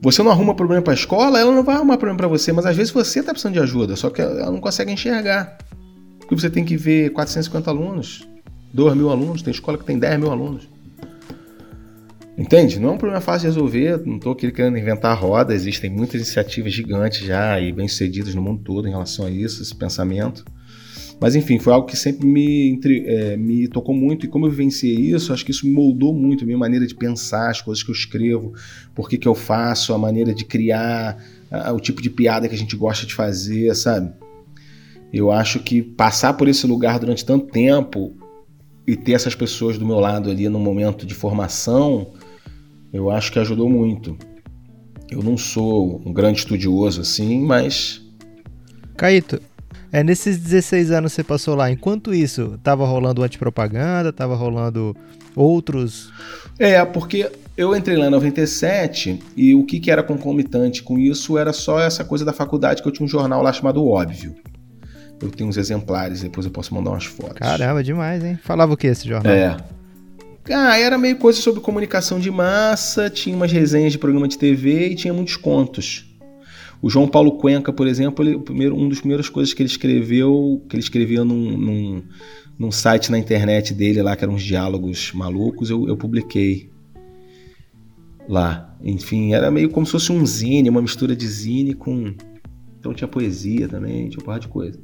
você não arruma problema para a escola, ela não vai arrumar problema para você. Mas às vezes você tá precisando de ajuda, só que ela não consegue enxergar. Porque você tem que ver 450 alunos, 2 mil alunos, tem escola que tem 10 mil alunos. Entende? Não é um problema fácil de resolver, não estou querendo inventar a roda, existem muitas iniciativas gigantes já e bem-sucedidas no mundo todo em relação a isso, esse pensamento. Mas enfim, foi algo que sempre me, é, me tocou muito. E como eu vivenciei isso, acho que isso moldou muito a minha maneira de pensar, as coisas que eu escrevo, por que, que eu faço, a maneira de criar, a, o tipo de piada que a gente gosta de fazer, sabe? Eu acho que passar por esse lugar durante tanto tempo e ter essas pessoas do meu lado ali no momento de formação, eu acho que ajudou muito. Eu não sou um grande estudioso assim, mas. Caíto, é, nesses 16 anos que você passou lá, enquanto isso, tava rolando antipropaganda, tava rolando outros. É, porque eu entrei lá em 97 e o que, que era concomitante com isso era só essa coisa da faculdade que eu tinha um jornal lá chamado Óbvio. Eu tenho uns exemplares, depois eu posso mandar umas fotos. Caramba, demais, hein? Falava o que esse jornal? É. Ah, era meio coisa sobre comunicação de massa, tinha umas resenhas de programa de TV e tinha muitos contos. O João Paulo Cuenca, por exemplo, ele, primeiro, um dos primeiras coisas que ele escreveu, que ele escrevia num, num, num, site na internet dele lá, que eram uns diálogos malucos, eu, eu publiquei lá. Enfim, era meio como se fosse um zine, uma mistura de zine com. Então tinha poesia também, tinha uma porra de coisa.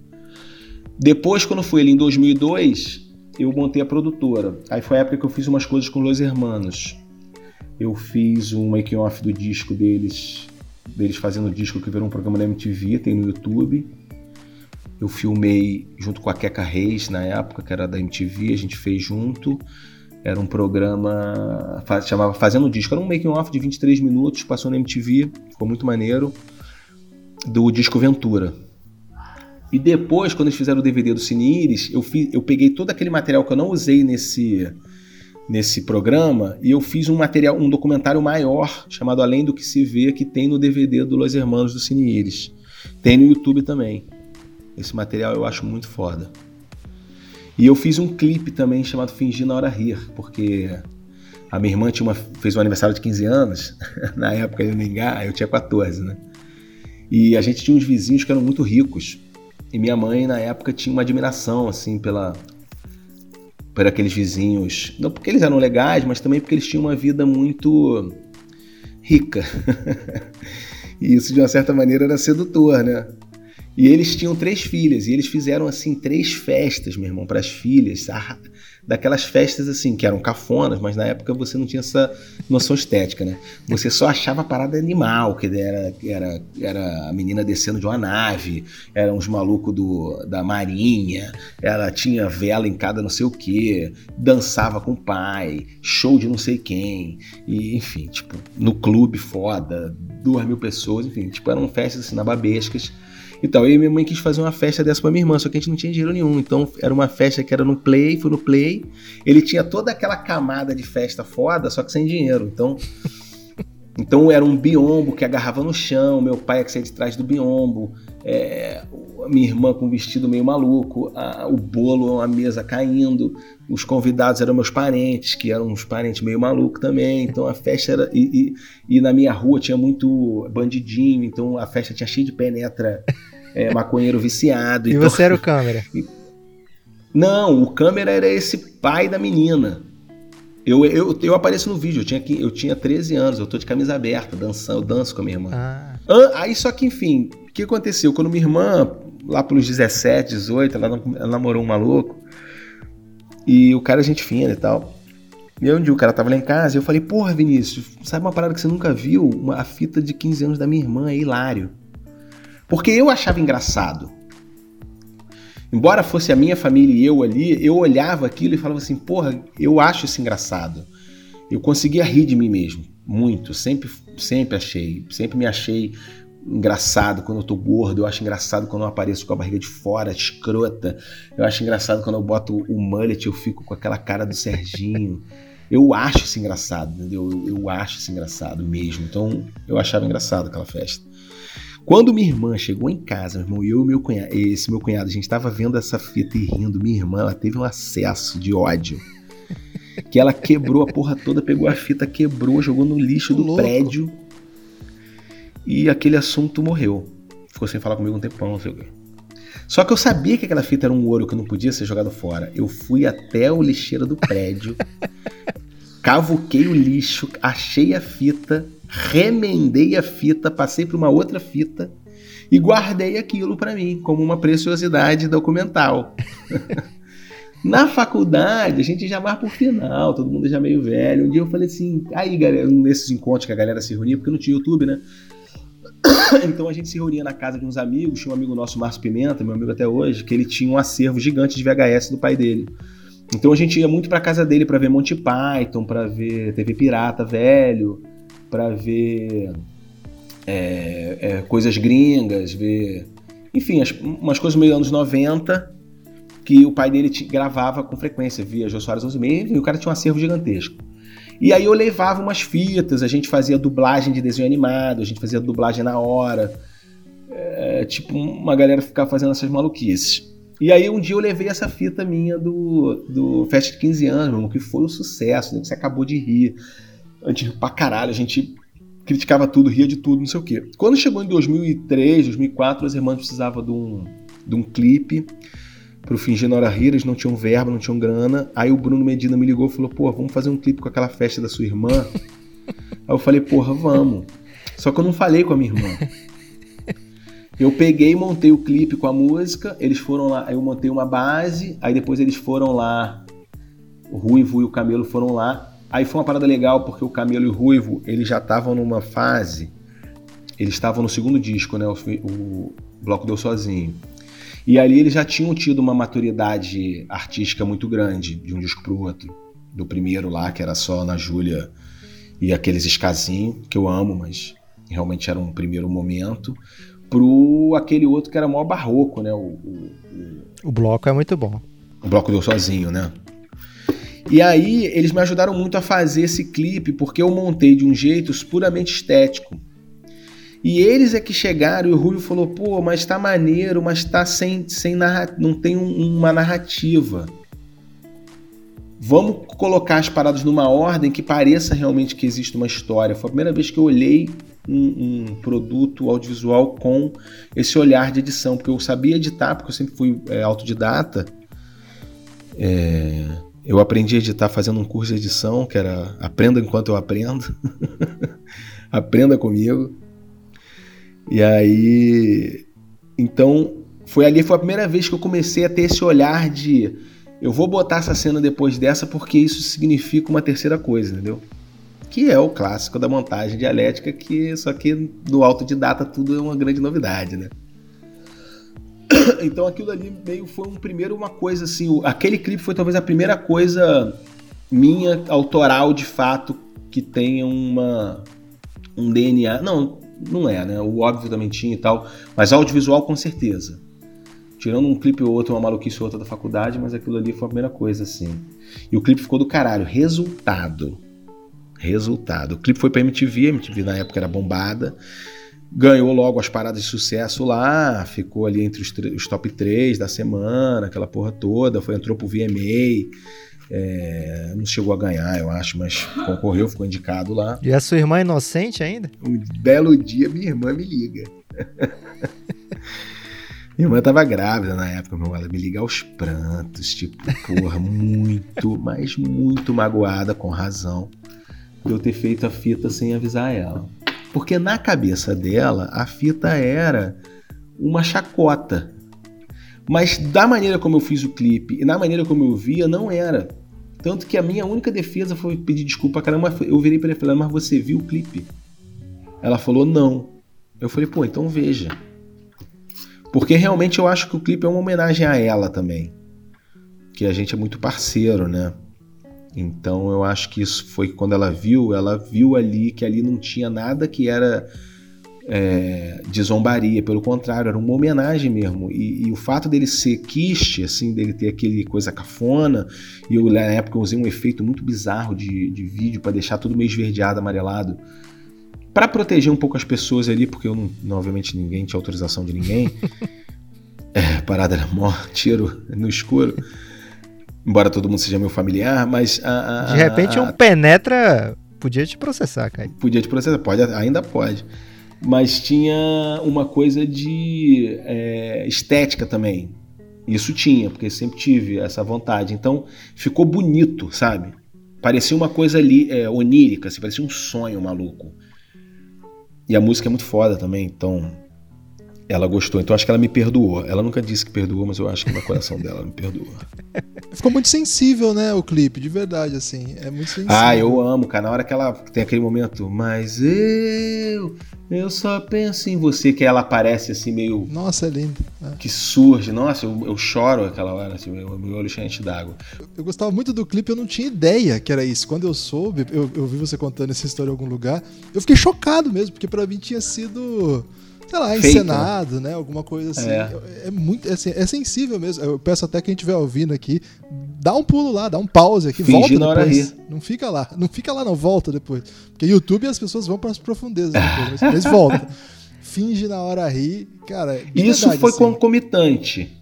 Depois, quando fui ali em 2002, eu montei a produtora. Aí foi a época que eu fiz umas coisas com Los Hermanos. Eu fiz um making-off do disco deles deles fazendo disco que virou um programa da MTV, tem no YouTube. Eu filmei junto com a Keka Reis na época, que era da MTV, a gente fez junto. Era um programa, chamava Fazendo Disco, era um making off de 23 minutos, passou na MTV, ficou muito maneiro, do disco Ventura. E depois, quando eles fizeram o DVD do Cine Iris, eu, fiz, eu peguei todo aquele material que eu não usei nesse, nesse programa e eu fiz um material, um documentário maior chamado Além do que se vê que tem no DVD do Los Hermanos do Cine Iris. Tem no YouTube também. Esse material eu acho muito foda. E eu fiz um clipe também chamado Fingir na Hora Rir, porque a minha irmã uma, fez um aniversário de 15 anos, na época de Ningá, eu tinha 14, né? E a gente tinha uns vizinhos que eram muito ricos. E minha mãe, na época, tinha uma admiração, assim, pela, por aqueles vizinhos. Não porque eles eram legais, mas também porque eles tinham uma vida muito rica. e isso, de uma certa maneira, era sedutor, né? E eles tinham três filhas, e eles fizeram, assim, três festas, meu irmão, para as filhas daquelas festas assim, que eram cafonas, mas na época você não tinha essa noção estética, né? Você só achava a parada animal, que era, era, era a menina descendo de uma nave, eram os malucos do, da marinha, ela tinha vela em cada não sei o que, dançava com o pai, show de não sei quem, e enfim, tipo, no clube foda, duas mil pessoas, enfim, tipo, eram festas assim, nababescas, então, eu e minha mãe quis fazer uma festa dessa pra minha irmã, só que a gente não tinha dinheiro nenhum. Então, era uma festa que era no Play, fui no Play. Ele tinha toda aquela camada de festa foda, só que sem dinheiro. Então, então era um biombo que agarrava no chão, meu pai é que de trás do biombo, é, minha irmã com um vestido meio maluco, a, o bolo, a mesa caindo, os convidados eram meus parentes, que eram uns parentes meio malucos também, então a festa era. E, e, e na minha rua tinha muito bandidinho, então a festa tinha cheio de penetra é, maconheiro viciado. E então... você era o câmera? Não, o câmera era esse pai da menina. Eu, eu, eu apareço no vídeo, eu tinha, eu tinha 13 anos, eu tô de camisa aberta, dançando, eu danço com a minha irmã. Ah. Aí só que, enfim, o que aconteceu? Quando minha irmã, lá pelos 17, 18, ela, ela namorou um maluco, e o cara é gente fina e tal. E aí um dia o cara tava lá em casa e eu falei, porra, Vinícius, sabe uma parada que você nunca viu? Uma, a fita de 15 anos da minha irmã é hilário. Porque eu achava engraçado. Embora fosse a minha família e eu ali, eu olhava aquilo e falava assim, porra, eu acho isso engraçado. Eu conseguia rir de mim mesmo, muito, sempre, sempre achei, sempre me achei engraçado quando eu tô gordo, eu acho engraçado quando eu apareço com a barriga de fora, escrota. Eu acho engraçado quando eu boto o mullet, eu fico com aquela cara do Serginho. Eu acho isso engraçado, entendeu? Eu, eu acho isso engraçado mesmo. Então, eu achava engraçado aquela festa. Quando minha irmã chegou em casa, meu irmão, eu e meu cunhado, esse meu cunhado, a gente tava vendo essa fita e rindo. Minha irmã, ela teve um acesso de ódio. Que ela quebrou a porra toda, pegou a fita, quebrou, jogou no lixo do Louco. prédio. E aquele assunto morreu. Ficou sem falar comigo um tempão, não sei o quê. Só que eu sabia que aquela fita era um ouro que não podia ser jogado fora. Eu fui até o lixeiro do prédio, cavuquei o lixo, achei a fita, remendei a fita, passei para uma outra fita E guardei aquilo para mim como uma preciosidade documental. Na faculdade, a gente já mais por final, todo mundo já meio velho. Um dia eu falei assim, aí galera, nesses encontros que a galera se reunia, porque não tinha YouTube, né? Então a gente se reunia na casa de uns amigos, tinha um amigo nosso, Márcio Pimenta, meu amigo até hoje, que ele tinha um acervo gigante de VHS do pai dele. Então a gente ia muito pra casa dele para ver Monty Python, para ver TV Pirata velho, para ver é, é, coisas gringas, ver. Enfim, as, umas coisas meio anos 90 que o pai dele gravava com frequência, via Jô Soares 11 e o cara tinha um acervo gigantesco. E aí eu levava umas fitas, a gente fazia dublagem de desenho animado, a gente fazia dublagem na hora. É, tipo, uma galera ficava fazendo essas maluquices. E aí um dia eu levei essa fita minha do, do Festa de 15 anos, irmão, que foi um sucesso, né? Você acabou de rir. A gente pra caralho, a gente criticava tudo, ria de tudo, não sei o quê. Quando chegou em 2003, 2004, as irmãs precisavam de um, de um clipe pro Fingir Hora Rir, eles não tinham verba, não tinham grana. Aí o Bruno Medina me ligou e falou: pô, vamos fazer um clipe com aquela festa da sua irmã? Aí eu falei: porra, vamos. Só que eu não falei com a minha irmã. Eu peguei e montei o clipe com a música, eles foram lá, eu montei uma base, aí depois eles foram lá, o Ruivo e o Camelo foram lá. Aí foi uma parada legal porque o Camelo e o Ruivo, eles já estavam numa fase, eles estavam no segundo disco, né, o, o Bloco Deu Sozinho. E ali eles já tinham tido uma maturidade artística muito grande, de um disco para o outro. Do primeiro lá, que era só na Júlia e aqueles escasinhos, que eu amo, mas realmente era um primeiro momento, pro aquele outro que era maior barroco, né? O, o, o... o bloco é muito bom. O bloco deu sozinho, né? E aí eles me ajudaram muito a fazer esse clipe, porque eu montei de um jeito puramente estético. E eles é que chegaram e o Rui falou: pô, mas tá maneiro, mas tá sem, sem narra... não tem um, uma narrativa. Vamos colocar as paradas numa ordem que pareça realmente que existe uma história. Foi a primeira vez que eu olhei um, um produto audiovisual com esse olhar de edição, porque eu sabia editar, porque eu sempre fui é, autodidata. É, eu aprendi a editar fazendo um curso de edição, que era Aprenda Enquanto Eu Aprendo. Aprenda comigo. E aí. Então, foi ali, foi a primeira vez que eu comecei a ter esse olhar de eu vou botar essa cena depois dessa porque isso significa uma terceira coisa, entendeu? Que é o clássico da montagem dialética, que só que do autodidata tudo é uma grande novidade, né? Então aquilo ali meio foi um primeiro uma coisa assim, aquele clipe foi talvez a primeira coisa minha autoral de fato que tenha uma um DNA, não, não é, né? O óbvio também tinha e tal, mas audiovisual com certeza. Tirando um clipe ou outro, uma maluquice ou outra da faculdade, mas aquilo ali foi a primeira coisa, assim. E o clipe ficou do caralho. Resultado. Resultado. O clipe foi pra MTV, MTV na época era bombada. Ganhou logo as paradas de sucesso lá, ficou ali entre os, os top 3 da semana, aquela porra toda. Foi, entrou pro VMA. É, não chegou a ganhar, eu acho, mas concorreu, ficou indicado lá. E a sua irmã é inocente ainda? Um belo dia, minha irmã me liga. minha irmã tava grávida na época, meu, ela me liga aos prantos, tipo, porra, muito, mas muito magoada, com razão, de eu ter feito a fita sem avisar ela. Porque na cabeça dela, a fita era uma chacota. Mas da maneira como eu fiz o clipe e na maneira como eu via, não era. Tanto que a minha única defesa foi pedir desculpa, caramba, eu virei para ela e falei, mas você viu o clipe? Ela falou, não. Eu falei, pô, então veja. Porque realmente eu acho que o clipe é uma homenagem a ela também. Que a gente é muito parceiro, né? Então eu acho que isso foi quando ela viu, ela viu ali que ali não tinha nada que era é, de zombaria, pelo contrário, era uma homenagem mesmo. E, e, o fato dele ser quiche, assim, dele ter aquele coisa cafona, e eu na época eu usei um efeito muito bizarro de, de vídeo para deixar tudo meio esverdeado, amarelado, para proteger um pouco as pessoas ali, porque eu não, não obviamente ninguém tinha autorização de ninguém. é, parada era mó tiro no escuro. Embora todo mundo seja meu familiar, mas. A, a, de repente, a, um penetra podia te processar, cara. Podia te processar, pode, ainda pode mas tinha uma coisa de é, estética também. Isso tinha, porque sempre tive essa vontade. Então ficou bonito, sabe? Parecia uma coisa ali é, onírica, assim, parecia um sonho maluco. E a música é muito foda também, então Ela gostou, então acho que ela me perdoou. Ela nunca disse que perdoou, mas eu acho que no coração dela me perdoou. Ficou muito sensível, né, o clipe, de verdade, assim. É muito sensível. Ah, eu amo, cara. Na hora que ela tem aquele momento, mas eu, eu só penso em você, que ela aparece assim, meio. Nossa, é lindo. É. Que surge. Nossa, eu, eu choro aquela hora, assim, meu, meu olho cheio d'água. Eu, eu gostava muito do clipe, eu não tinha ideia que era isso. Quando eu soube, eu, eu vi você contando essa história em algum lugar, eu fiquei chocado mesmo, porque para mim tinha sido sei lá, Feito, encenado, né? Alguma coisa assim. É, é muito, é, assim, é, sensível mesmo. Eu peço até que a gente estiver ouvindo aqui, dá um pulo lá, dá um pause aqui, Fingi volta depois. Não fica lá, não fica lá, não, volta depois. Porque YouTube as pessoas vão para as profundezas depois, mas, volta. Finge na hora rir, cara. Isso verdade, foi assim. concomitante.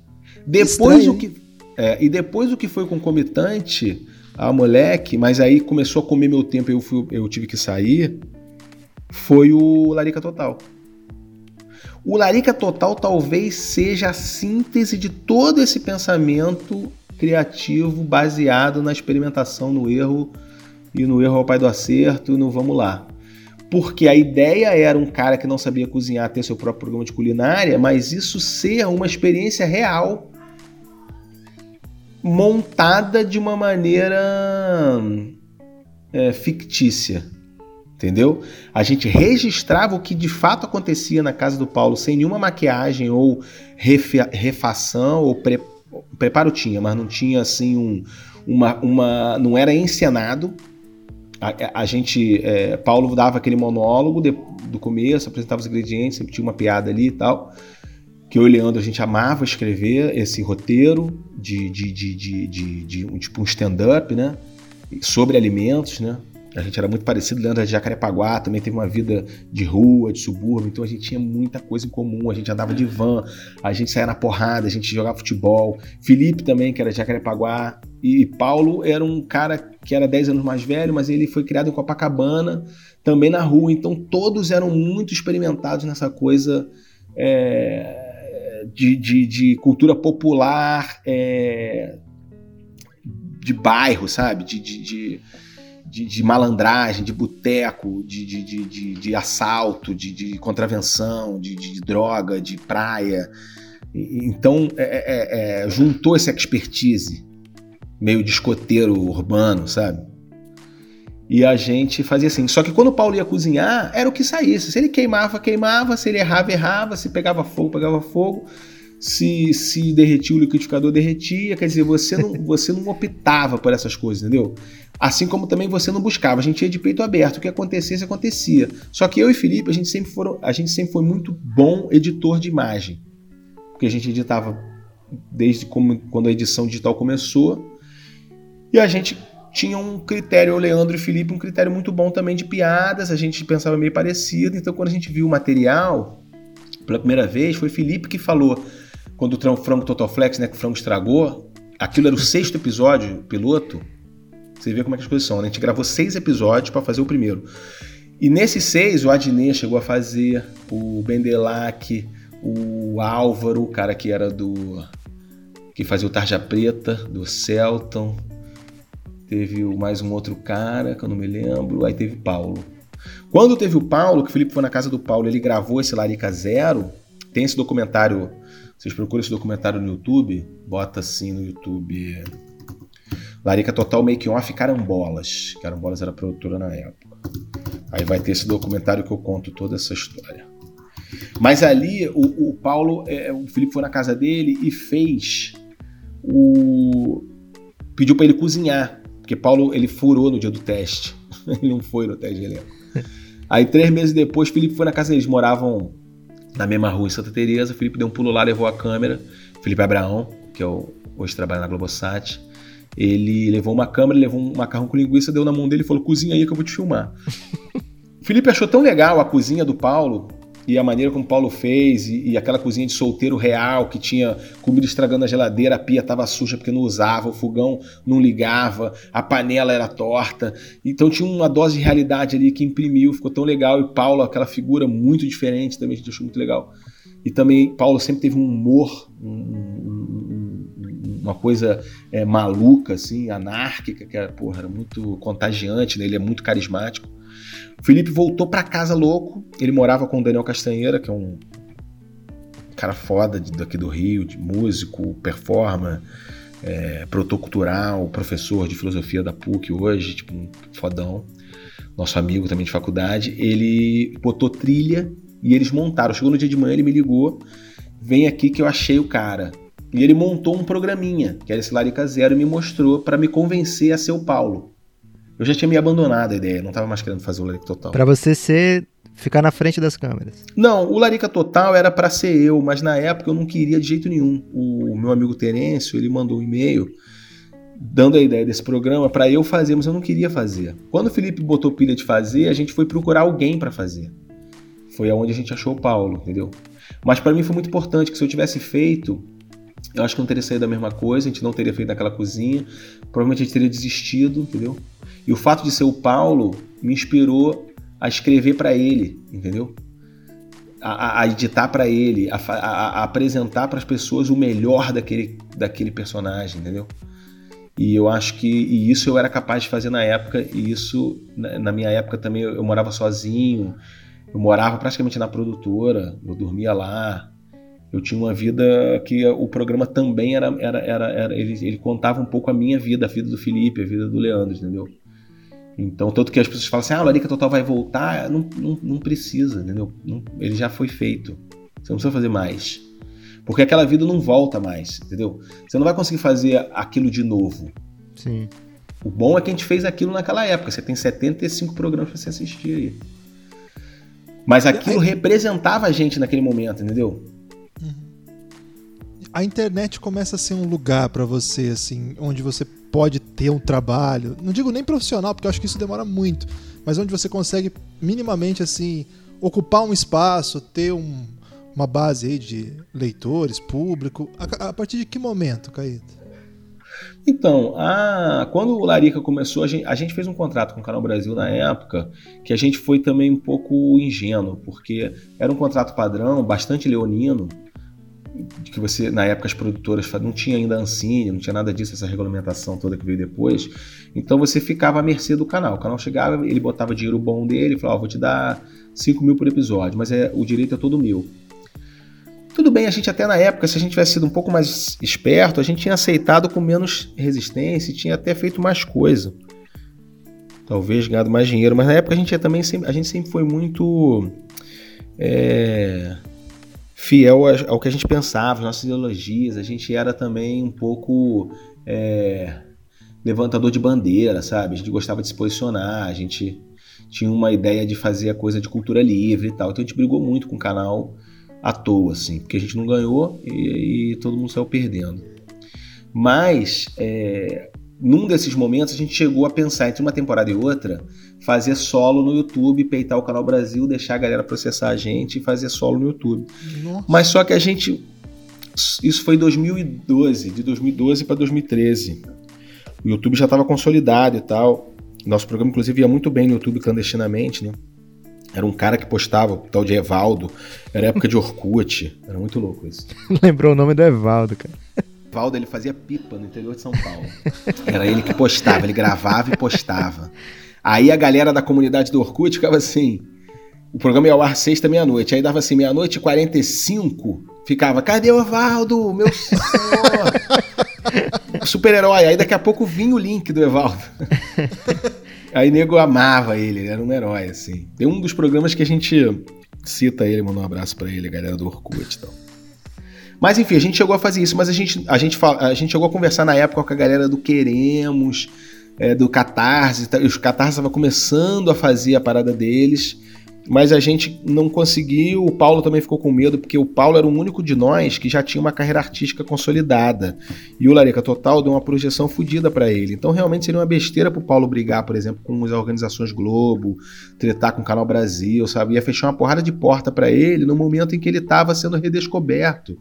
Depois Estranho, o que é, e depois o que foi concomitante, a moleque, mas aí começou a comer meu tempo, eu fui, eu tive que sair. Foi o Larica Total. O Larica Total talvez seja a síntese de todo esse pensamento criativo baseado na experimentação, no erro e no erro ao pai do acerto e no vamos lá. Porque a ideia era um cara que não sabia cozinhar ter seu próprio programa de culinária, mas isso ser uma experiência real montada de uma maneira é, fictícia entendeu? A gente registrava o que de fato acontecia na casa do Paulo sem nenhuma maquiagem ou refação ou pre preparo tinha, mas não tinha assim um, uma, uma não era encenado. A, a gente, é, Paulo dava aquele monólogo de, do começo, apresentava os ingredientes, sempre tinha uma piada ali e tal. Que eu e Leandro a gente amava escrever esse roteiro de, de, de, de, de, de um, tipo um stand-up, né? Sobre alimentos, né? A gente era muito parecido, Leandro de Jacarepaguá, também teve uma vida de rua, de subúrbio, então a gente tinha muita coisa em comum. A gente andava de van, a gente saía na porrada, a gente jogava futebol. Felipe também, que era de Jacarepaguá. E Paulo era um cara que era 10 anos mais velho, mas ele foi criado em Copacabana, também na rua. Então todos eram muito experimentados nessa coisa é, de, de, de, cultura popular, é, de bairro, sabe? de, de, de de, malandragem, de boteco, de, de, de, assalto, de, contravenção, de, droga, de praia. Então, é, é, é, juntou essa expertise, meio de escoteiro urbano, sabe? E a gente fazia assim. Só que quando o Paulo ia cozinhar, era o que saísse. Se ele queimava, queimava. Se ele errava, errava. Se pegava fogo, pegava fogo. Se, se derretia o liquidificador, derretia. Quer dizer, você não, você não optava por essas coisas, entendeu? Assim como também você não buscava, a gente ia de peito aberto, o que acontecesse, acontecia. Só que eu e Felipe, a gente sempre, foram, a gente sempre foi muito bom editor de imagem. Porque a gente editava desde como, quando a edição digital começou. E a gente tinha um critério, o Leandro e o Felipe, um critério muito bom também de piadas, a gente pensava meio parecido. Então quando a gente viu o material, pela primeira vez, foi Felipe que falou, quando o frango Total Flex, né, que o frango estragou, aquilo era o sexto episódio, piloto, você vê como é que as coisas são. Né? A gente gravou seis episódios para fazer o primeiro. E nesses seis, o Adnet chegou a fazer, o Bendelac, o Álvaro, o cara que era do. que fazia o Tarja Preta, do Celton. Teve mais um outro cara, que eu não me lembro. Aí teve Paulo. Quando teve o Paulo, que o Felipe foi na casa do Paulo, ele gravou esse Larica Zero. Tem esse documentário. Vocês procuram esse documentário no YouTube? Bota assim no YouTube. Larica Total Make Off Carambolas. Carambolas era produtora na época. Aí vai ter esse documentário que eu conto toda essa história. Mas ali o, o Paulo, é, o Felipe foi na casa dele e fez o. pediu para ele cozinhar. Porque Paulo ele furou no dia do teste. ele não foi no teste de elenco. Aí três meses depois, Felipe foi na casa deles. Moravam na mesma rua em Santa Teresa. Felipe deu um pulo lá, levou a câmera. Felipe Abraão, que é o, hoje trabalha na Globosat. Ele levou uma câmera, levou um macarrão com linguiça, deu na mão dele e falou: cozinha aí que eu vou te filmar. Felipe achou tão legal a cozinha do Paulo e a maneira como Paulo fez, e, e, aquela cozinha de solteiro real que tinha comida estragando na geladeira, a pia estava suja porque não usava, o fogão não ligava, a panela era torta. Então tinha uma dose de realidade ali que imprimiu, ficou tão legal. E Paulo, aquela figura muito diferente, também a gente achou muito legal. E também Paulo sempre teve um humor, um, um, uma coisa é, maluca, assim, anárquica, que era, porra, era muito contagiante, né? ele é muito carismático. O Felipe voltou para casa louco, ele morava com o Daniel Castanheira, que é um cara foda de, daqui do Rio, de músico, performer, é, produtor cultural, professor de filosofia da PUC hoje, tipo um fodão, nosso amigo também de faculdade, ele botou trilha e eles montaram. Chegou no dia de manhã, ele me ligou, vem aqui que eu achei o cara. E ele montou um programinha, que era esse Larica Zero, e me mostrou para me convencer a ser o Paulo. Eu já tinha me abandonado a ideia, não tava mais querendo fazer o Larica Total. Pra você ser. ficar na frente das câmeras. Não, o Larica Total era para ser eu, mas na época eu não queria de jeito nenhum. O meu amigo Terêncio, ele mandou um e-mail dando a ideia desse programa para eu fazer, mas eu não queria fazer. Quando o Felipe botou pilha de fazer, a gente foi procurar alguém para fazer. Foi aonde a gente achou o Paulo, entendeu? Mas para mim foi muito importante que se eu tivesse feito, eu acho que não teria saído a mesma coisa, a gente não teria feito naquela cozinha, provavelmente a gente teria desistido, entendeu? E o fato de ser o Paulo me inspirou a escrever para ele, entendeu? A, a editar para ele, a, a, a apresentar para as pessoas o melhor daquele, daquele personagem, entendeu? E eu acho que e isso eu era capaz de fazer na época, e isso, na, na minha época também, eu, eu, morava sozinho, eu morava praticamente na produtora, eu dormia lá, eu tinha uma vida que o programa também era, era, era, era ele, ele contava um pouco a minha vida, a vida do Felipe, a vida do Leandro, entendeu? Então, tanto que as pessoas falam assim, ah, o Larica Total vai voltar, não, não, não precisa, entendeu? Não, ele já foi feito. Você não precisa fazer mais. Porque aquela vida não volta mais, entendeu? Você não vai conseguir fazer aquilo de novo. Sim. O bom é que a gente fez aquilo naquela época. Você tem 75 programas para você assistir aí. Mas aquilo representava a gente naquele momento, entendeu? A internet começa a ser um lugar para você, assim, onde você pode ter um trabalho. Não digo nem profissional, porque eu acho que isso demora muito, mas onde você consegue minimamente, assim, ocupar um espaço, ter um, uma base aí de leitores, público. A, a partir de que momento, Caíto? Então, a, quando o Larica começou, a gente, a gente, fez um contrato com o Canal Brasil na época, que a gente foi também um pouco ingênuo, porque era um contrato padrão, bastante leonino, que você, na época, as produtoras não tinha ainda Ancine, não tinha nada disso, essa regulamentação toda que veio depois. Então você ficava à mercê do canal. O canal chegava, ele botava dinheiro bom dele, falava: oh, vou te dar 5 mil por episódio, mas é, o direito é todo meu. Tudo bem, a gente até na época, se a gente tivesse sido um pouco mais esperto, a gente tinha aceitado com menos resistência e tinha até feito mais coisa. Talvez ganhado mais dinheiro, mas na época a gente também sempre, a gente sempre foi muito é, fiel ao que a gente pensava, as nossas ideologias. A gente era também um pouco é, levantador de bandeira, sabe? A gente gostava de se posicionar, a gente tinha uma ideia de fazer a coisa de cultura livre e tal. Então a gente brigou muito com o canal à toa, assim, porque a gente não ganhou e, e todo mundo saiu perdendo. Mas é, num desses momentos a gente chegou a pensar entre uma temporada e outra fazer solo no YouTube, peitar o canal Brasil, deixar a galera processar a gente e fazer solo no YouTube. Nossa. Mas só que a gente isso foi em 2012, de 2012 para 2013. O YouTube já estava consolidado e tal. Nosso programa inclusive ia muito bem no YouTube clandestinamente, né? Era um cara que postava, o tal de Evaldo. Era época de Orkut. Era muito louco isso. Lembrou o nome do Evaldo, cara. Evaldo, ele fazia pipa no interior de São Paulo. Era ele que postava, ele gravava e postava. Aí a galera da comunidade do Orkut ficava assim. O programa ia ao ar sexta, meia-noite. Aí dava assim, meia-noite e 45. Ficava, cadê o Evaldo? Meu senhor! Super-herói. Aí daqui a pouco vinha o link do Evaldo. Aí nego amava ele, ele era um herói, assim. Tem um dos programas que a gente cita ele, mandou um abraço para ele, galera do Orkut e tal. Mas enfim, a gente chegou a fazer isso, mas a gente, a gente, a gente chegou a conversar na época com a galera do Queremos, é, do Catarse, os Catarse estavam começando a fazer a parada deles mas a gente não conseguiu. O Paulo também ficou com medo, porque o Paulo era o único de nós que já tinha uma carreira artística consolidada. E o Larica Total deu uma projeção fodida para ele. Então realmente seria uma besteira pro Paulo brigar, por exemplo, com as organizações Globo, tretar com o Canal Brasil, sabe? Ia fechar uma porrada de porta para ele no momento em que ele estava sendo redescoberto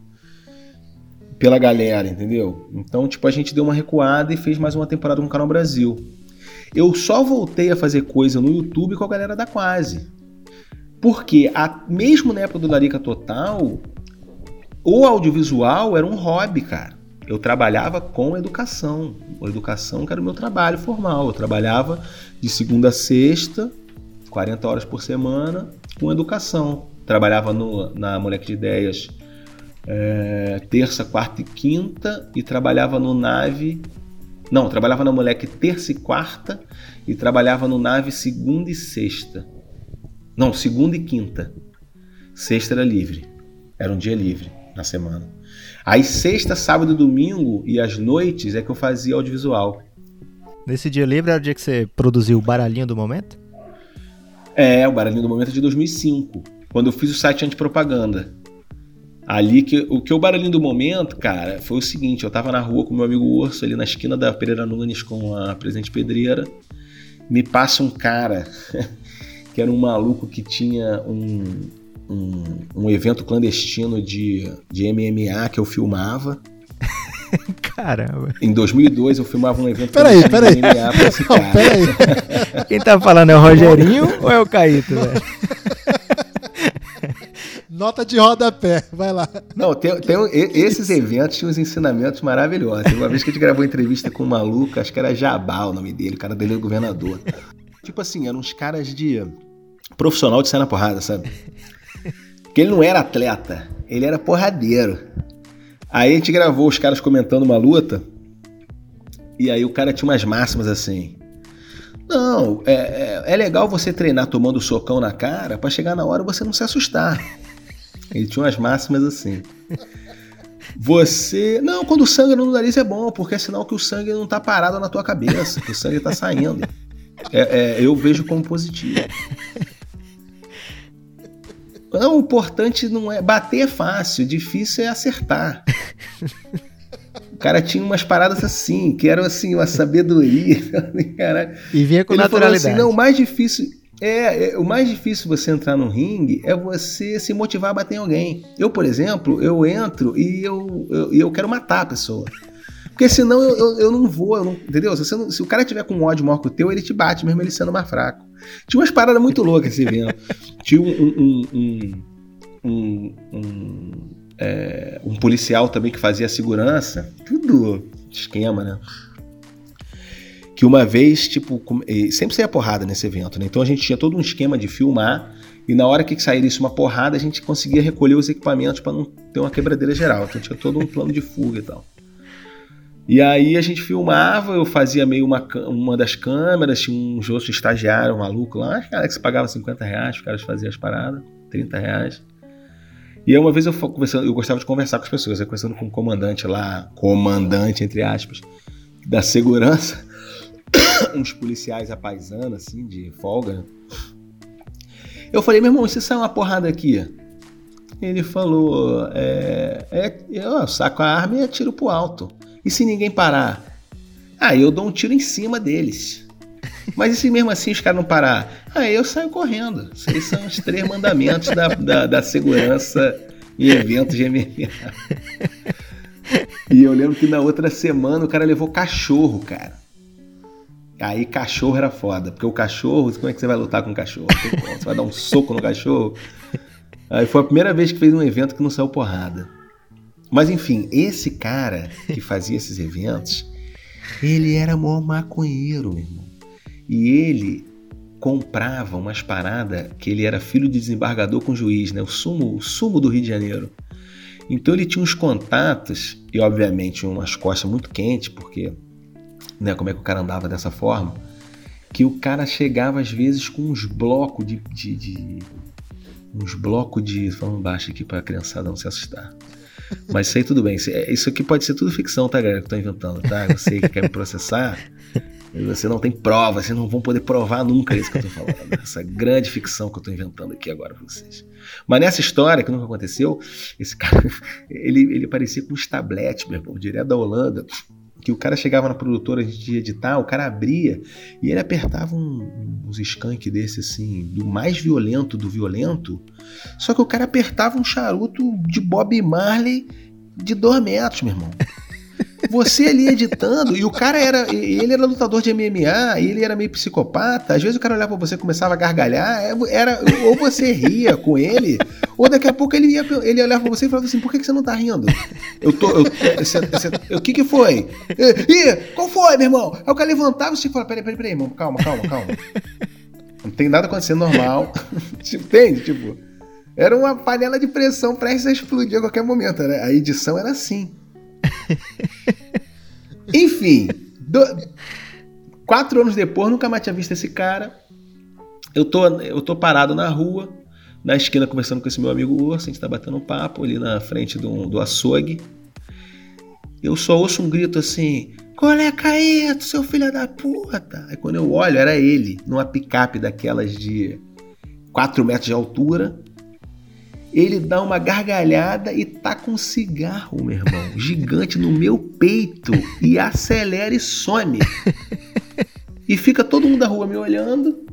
pela galera, entendeu? Então, tipo, a gente deu uma recuada e fez mais uma temporada com o Canal Brasil. Eu só voltei a fazer coisa no YouTube com a galera da Quase. Porque a, mesmo na época do Larica Total, o audiovisual era um hobby, cara. Eu trabalhava com educação. A educação que era o meu trabalho formal. Eu trabalhava de segunda a sexta, 40 horas por semana, com educação. Trabalhava no, na Moleque de Ideias é, terça, quarta e quinta e trabalhava no nave. Não, trabalhava na moleque terça e quarta e trabalhava no nave segunda e sexta. Não, segunda e quinta. Sexta era livre. Era um dia livre na semana. Aí sexta, sábado e domingo e as noites é que eu fazia audiovisual. Nesse dia livre era o dia que você produziu o baralhinho do momento? É, o baralhinho do momento é de 2005, quando eu fiz o site antipropaganda. Ali que o que o baralhinho do momento, cara, foi o seguinte: eu tava na rua com meu amigo Urso, ali na esquina da Pereira Nunes com a Presidente Pedreira. Me passa um cara que era um maluco que tinha um, um, um evento clandestino de, de MMA que eu filmava. Caramba. Em 2002 eu filmava um evento Peraí, clandestino peraí. de MMA pra esse Não, cara. peraí. Quem tá falando é o Rogerinho ou é o Caíto, velho? Nota de rodapé. Vai lá. Não, tem, tem um- esses eventos tinham uns ensinamentos maravilhosos. Uma vez que a gente gravou entrevista com um maluco, acho que era Jabá o nome dele, o cara dele é governador. Tipo assim, eram uns caras de. profissional de sair na porrada, sabe? Porque ele não era atleta, ele era porradeiro. Aí a gente gravou os caras comentando uma luta, e aí o cara tinha umas máximas assim. Não, é, é, é legal você treinar tomando socão na cara pra chegar na hora você não se assustar. Ele tinha umas máximas assim. Você. Não, quando o sangue no nariz é bom, porque é sinal que o sangue não tá parado na tua cabeça, que o sangue tá saindo. É- é, eu vejo como positivo. Não, o importante não é. Bater é fácil, difícil é acertar. O cara tinha umas paradas assim, que eram assim, uma sabedoria. Caralho. E vinha com Ele falou naturalidade. assim: não, o mais difícil. É, é, o mais difícil você entrar no ringue é você se motivar a bater em alguém. Eu, por exemplo, eu entro e eu, eu, eu quero matar a pessoa. Porque senão eu, eu, eu não vou, eu não- entendeu? Se, não- se o cara tiver com um ódio maior que o teu, ele te bate, mesmo ele sendo mais fraco. Tinha umas paradas muito loucas esse evento. Tinha um, um, um, um, é, um policial também que fazia segurança. Tudo esquema, né? Que uma vez, tipo, com- e sempre saía porrada nesse evento, né? Então a gente tinha todo um esquema de filmar e na hora que saísse uma porrada, a gente conseguia recolher os equipamentos para não ter uma quebradeira geral. Então tinha todo um plano de fuga e tal. E aí a gente filmava, eu fazia meio uma, uma das câmeras, tinha uns outros estagiários, um maluco lá, os caras que se pagava 50 reais, os caras faziam as paradas, 30 reais. E aí uma vez eu, conversando, eu gostava de conversar com as pessoas, eu conversando com o comandante lá, comandante, entre aspas, da segurança, uns policiais à paisana, assim, de folga. Eu falei, meu irmão, se sair uma porrada aqui? Ele falou, é, é, eu saco a arma e atiro pro alto. E se ninguém parar? Aí eu dou um tiro em cima deles. Mas e se mesmo assim os caras não parar? Aí eu saio correndo. Esses são os três mandamentos da, da, da segurança em eventos de MMA. E eu lembro que na outra semana o cara levou cachorro, cara. Aí cachorro era foda, porque o cachorro, como é que você vai lutar com o cachorro? Você vai dar um soco no cachorro? Aí foi a primeira vez que fez um evento que não saiu porrada. Mas enfim, esse cara que fazia esses eventos, ele era mó maconheiro, meu irmão. E ele comprava umas paradas que ele era filho de desembargador com juiz, né? O sumo, o sumo do Rio de Janeiro. Então ele tinha uns contatos e obviamente umas costas muito quentes, porque né, como é que o cara andava dessa forma, que o cara chegava às vezes com uns blocos de, de, de- uns blocos de, falando baixo aqui para a criançada não se assustar. Mas isso aí tudo bem, isso- é- isso aqui pode ser tudo ficção, tá, galera, que eu tô inventando, tá? Você que quer me processar, você não tem prova, vocês não vão poder provar nunca isso que eu tô falando. Essa grande ficção que eu tô inventando aqui agora pra vocês. Mas nessa história, que nunca aconteceu, esse cara, ele, ele parecia com uns tabletes, meu irmão, direto da Holanda, que o cara chegava na produtora de editar, o cara abria e ele apertava um- uns skunk desse assim, do mais violento do violento, só que o cara apertava um charuto de Bob Marley de dois metros, meu irmão. Você ali editando, e o cara era. Ele era lutador de MMA, e ele era meio psicopata. Às vezes o cara olhava pra você e começava a gargalhar. é, Era, ou você ria com ele, ou daqui a pouco ele ia, ele olhava pra você e falava assim: por que, que você não tá rindo? Eu tô. O que que foi? Ih, qual foi, meu irmão? Aí o cara levantava e você falava: peraí, peraí, peraí, irmão, calma, calma, calma. Não tem nada acontecendo normal. Entende? Tipo. Era uma panela de pressão prestes a explodir a qualquer momento. Né? A edição era assim. Enfim, do... quatro anos depois, nunca mais tinha visto esse cara. Eu tô, eu tô parado na rua, na esquina, conversando com esse meu amigo Urso. A gente tá batendo um papo ali na frente do, do açougue. Eu só ouço um grito assim: Qual é, Caeto, seu filho da puta? Aí quando eu olho, era ele, numa picape daquelas de 4 metros de altura ele dá uma gargalhada e tá com um cigarro, meu irmão, gigante no meu peito e acelera e some. E fica todo mundo da rua me olhando,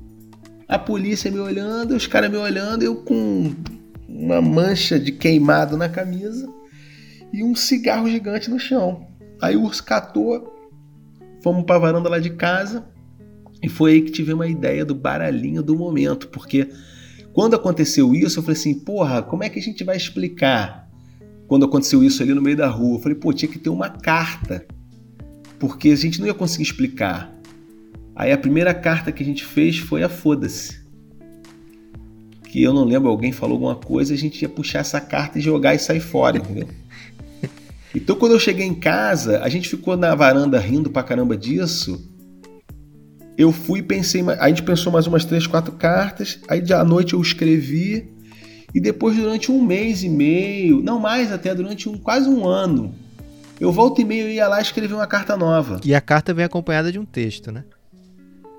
a polícia me olhando, os caras me olhando, eu com uma mancha de queimado na camisa e um cigarro gigante no chão. Aí o urso catou, fomos pra varanda lá de casa e foi aí que tive uma ideia do baralhinho do momento, porque quando aconteceu isso, eu falei assim, porra, como é que a gente vai explicar? Quando aconteceu isso ali no meio da rua, eu falei, pô, tinha que ter uma carta, porque a gente não ia conseguir explicar. Aí a primeira carta que a gente fez foi a foda-se. Que eu não lembro, alguém falou alguma coisa, a gente ia puxar essa carta e jogar e sair fora, entendeu? Então quando eu cheguei em casa, a gente ficou na varanda rindo pra caramba disso eu fui e pensei, a gente pensou mais umas três, quatro cartas, aí à noite eu escrevi, e depois durante um mês e meio, não mais até, durante um, quase um ano, eu volto e meio ia lá escrever uma carta nova. E a carta vem acompanhada de um texto, né?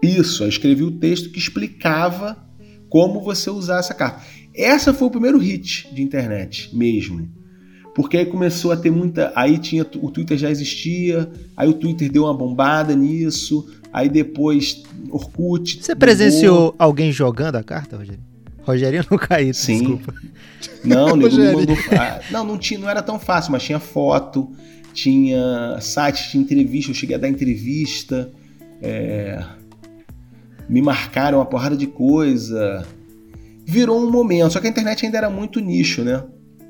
Isso, eu escrevi o texto que explicava como você usar essa carta. Essa foi o primeiro hit de internet mesmo. Porque aí começou a ter muita. Aí tinha. O Twitter já existia, aí o Twitter deu uma bombada nisso, Aí depois Orkut. Você presenciou alguém jogando a carta, Rogério? Rogério não caiu, Sim. desculpa. Não, nego mandou. Ah, não, não, tinha, não era tão fácil, mas tinha foto, tinha site, tinha entrevista, eu cheguei a dar entrevista. É... Me marcaram uma porrada de coisa. Virou um momento, só que a internet ainda era muito nicho, né?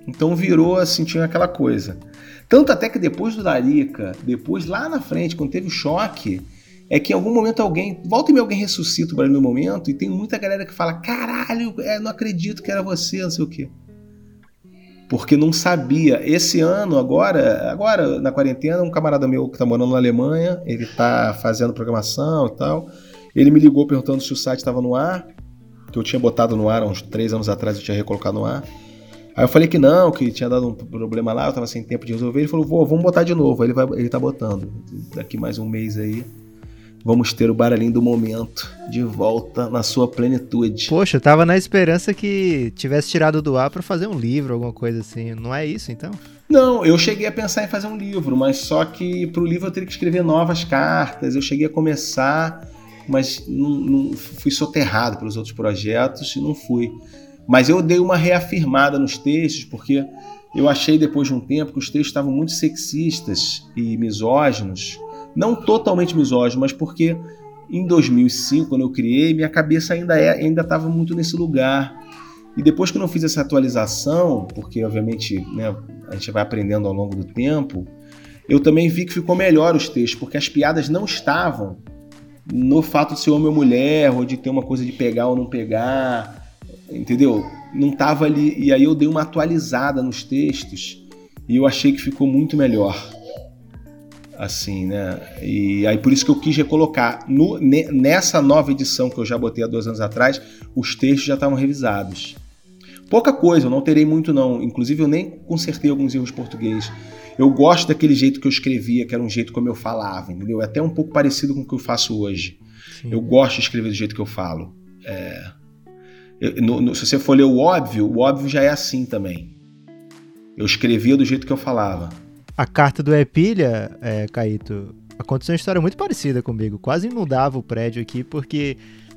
Então virou assim, tinha aquela coisa. Tanto até que depois do Darica, depois lá na frente, quando teve o choque, é que em algum momento alguém, volta e me alguém ressuscita o barulho no momento, e tem muita galera que fala: caralho, é, não acredito que era você, não sei o quê. Porque não sabia. Esse ano, agora, agora na quarentena, um camarada meu que tá morando na Alemanha, ele tá fazendo programação e tal. Ele me ligou perguntando se o site estava no ar, que eu tinha botado no ar há uns três anos atrás, eu tinha recolocado no ar. Aí eu falei que não, que tinha dado um problema lá, eu tava sem tempo de resolver. Ele falou, vamos botar de novo. Aí ele, vai, ele tá botando. Daqui mais um mês aí vamos ter o baralhinho do momento de volta na sua plenitude. Poxa, eu tava na esperança que tivesse tirado do ar para fazer um livro, alguma coisa assim. Não é isso, então? Não, eu cheguei a pensar em fazer um livro, mas só que pro livro eu teria que escrever novas cartas. Eu cheguei a começar, mas não, não fui soterrado pelos outros projetos e não fui. Mas eu dei uma reafirmada nos textos, porque eu achei depois de um tempo que os textos estavam muito sexistas e misóginos não totalmente misógino, mas porque em 2005, quando eu criei, minha cabeça ainda é, ainda estava muito nesse lugar. E depois que eu não fiz essa atualização, porque obviamente né, a gente vai aprendendo ao longo do tempo, eu também vi que ficou melhor os textos, porque as piadas não estavam no fato de ser homem ou mulher, ou de ter uma coisa de pegar ou não pegar, entendeu? Não estava ali. E aí eu dei uma atualizada nos textos e eu achei que ficou muito melhor assim, né? E aí por isso que eu quis recolocar. No, nessa nova edição que eu já botei há dois anos atrás, os textos já estavam revisados. Pouca coisa, eu não terei muito não. Inclusive eu nem consertei alguns erros português. Eu gosto daquele jeito que eu escrevia, que era um jeito como eu falava, entendeu? É até um pouco parecido com o que eu faço hoje. Sim. Eu gosto de escrever do jeito que eu falo. É... Eu, no, no, se você for ler o óbvio, o óbvio já é assim também. Eu escrevia do jeito que eu falava. A carta do Epilha, é, Caíto, aconteceu uma história muito parecida comigo. Quase inundava o prédio aqui, porque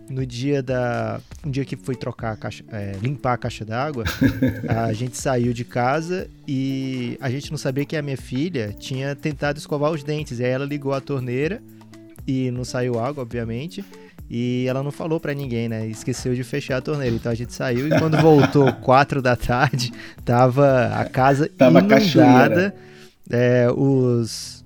no dia da. Um dia que foi trocar a caixa, é, limpar a caixa d'água, a gente saiu de casa e a gente não sabia que a minha filha tinha tentado escovar os dentes. E aí ela ligou a torneira e não saiu água, obviamente. E ela não falou para ninguém, né? Esqueceu de fechar a torneira. Então a gente saiu e quando voltou quatro da tarde, tava a casa tava inundada. É, os,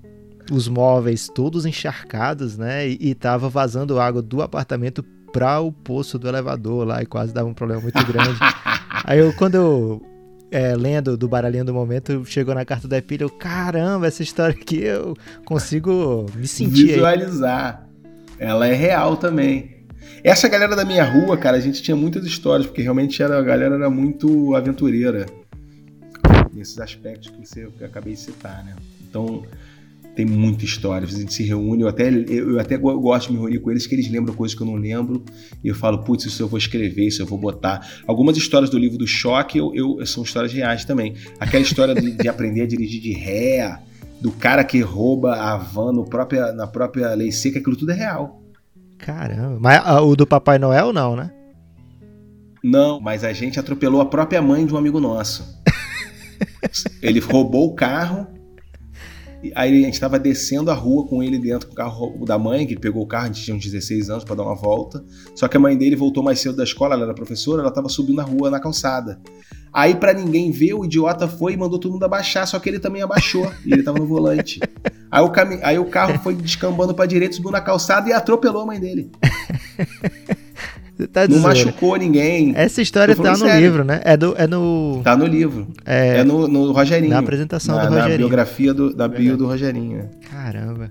os móveis todos encharcados, né? E, e tava vazando água do apartamento para o poço do elevador lá e quase dava um problema muito grande. Aí eu, quando eu é, lendo do baralhinho do momento, chegou na carta da pilha, eu, caramba, essa história aqui eu consigo me sentir. aí. Visualizar. Ela é real também. Essa galera da minha rua, cara, a gente tinha muitas histórias, porque realmente era, a galera era muito aventureira. Nesses aspectos que você que eu acabei de citar, né? Então, tem muita história. A gente se reúne, eu até, eu até go- gosto de me reunir com eles, que eles lembram coisas que eu não lembro. E eu falo, putz, isso eu vou escrever, isso eu vou botar. Algumas histórias do livro do choque eu, eu- são histórias reais também. Aquela história de, de aprender a dirigir de ré, do cara que rouba a van no própria, na própria lei seca, aquilo tudo é real. Caramba. Mas ah, o do Papai Noel não, né? Não, mas a gente atropelou a própria mãe de um amigo nosso. Ele roubou o carro. Aí a gente estava descendo a rua com ele dentro com o carro da mãe, que ele pegou o carro, a gente tinha uns 16 anos para dar uma volta. Só que a mãe dele voltou mais cedo da escola, ela era professora, ela estava subindo a rua na calçada. Aí, para ninguém ver, o idiota foi e mandou todo mundo abaixar, só que ele também abaixou, e ele estava no volante. Aí o. Aí o carro foi descambando para direita, subiu na calçada e atropelou a mãe dele. Tá Não dizendo. machucou ninguém. Essa história tá no sério. livro, né? É, do, é no. Tá no livro. É, É, no, no Rogerinho. na apresentação na, do Na Rogerinho. biografia do, da bio do Rogerinho. Caramba.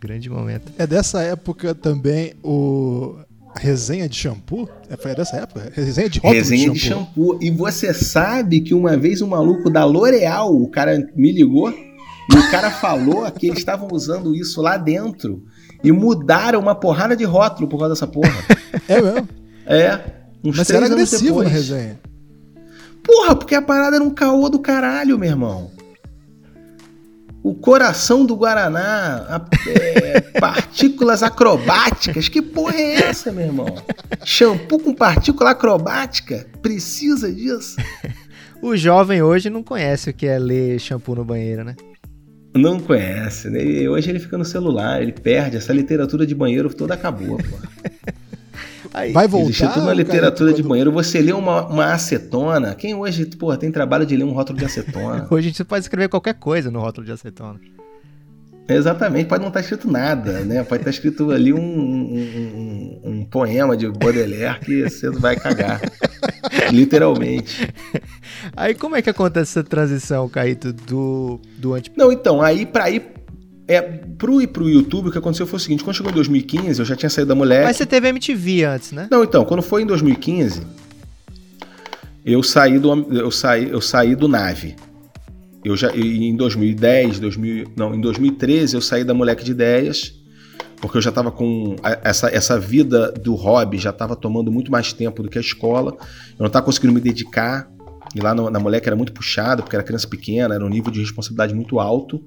Grande momento. É dessa época também o. Resenha de shampoo? É, foi dessa época? Resenha de rótulo Resenha de de shampoo. shampoo. E você sabe que uma vez um maluco da L'Oreal, o cara me ligou e o cara falou que eles estavam usando isso lá dentro e mudaram uma porrada de rótulo por causa dessa porra. É mesmo. É. Uns Mas três era agressivo na resenha. Porra, porque a parada era um caô do caralho, meu irmão. O coração do Guaraná, a- é, partículas acrobáticas. Que porra é essa, meu irmão? Shampoo com partícula acrobática? Precisa disso? O jovem hoje não conhece o que é ler shampoo no banheiro, né? Não conhece, né? E Hoje ele fica no celular, ele perde. Essa literatura de banheiro toda acabou, pô. Aí, Vai voltar. Existe toda uma cara, literatura de quando- banheiro. Você lê uma, uma acetona. Quem hoje, porra, tem trabalho de ler um rótulo de acetona? Hoje a gente pode escrever qualquer coisa no rótulo de acetona. Exatamente, pode não estar escrito nada, né? Pode estar escrito ali um, um, um- um poema de Baudelaire que você vai cagar. Literalmente. Aí como é que acontece essa transição, Caíto, do, do anti... Não, então, aí pra ir. É, pro pro YouTube, o que aconteceu foi o seguinte: quando chegou em 2015, eu já tinha saído da mulher. Mas você teve MTV antes, né? Não, então, quando foi em 2015, eu saí do, eu saí, eu saí do Nave. Eu já, em 2010, 2000, não, em 2013 eu saí da Moleque de Ideias, porque eu já estava com essa, essa vida do hobby, já estava tomando muito mais tempo do que a escola. Eu não estava conseguindo me dedicar. E lá no- na Moleque era muito puxado, porque era criança pequena, era um nível de responsabilidade muito alto.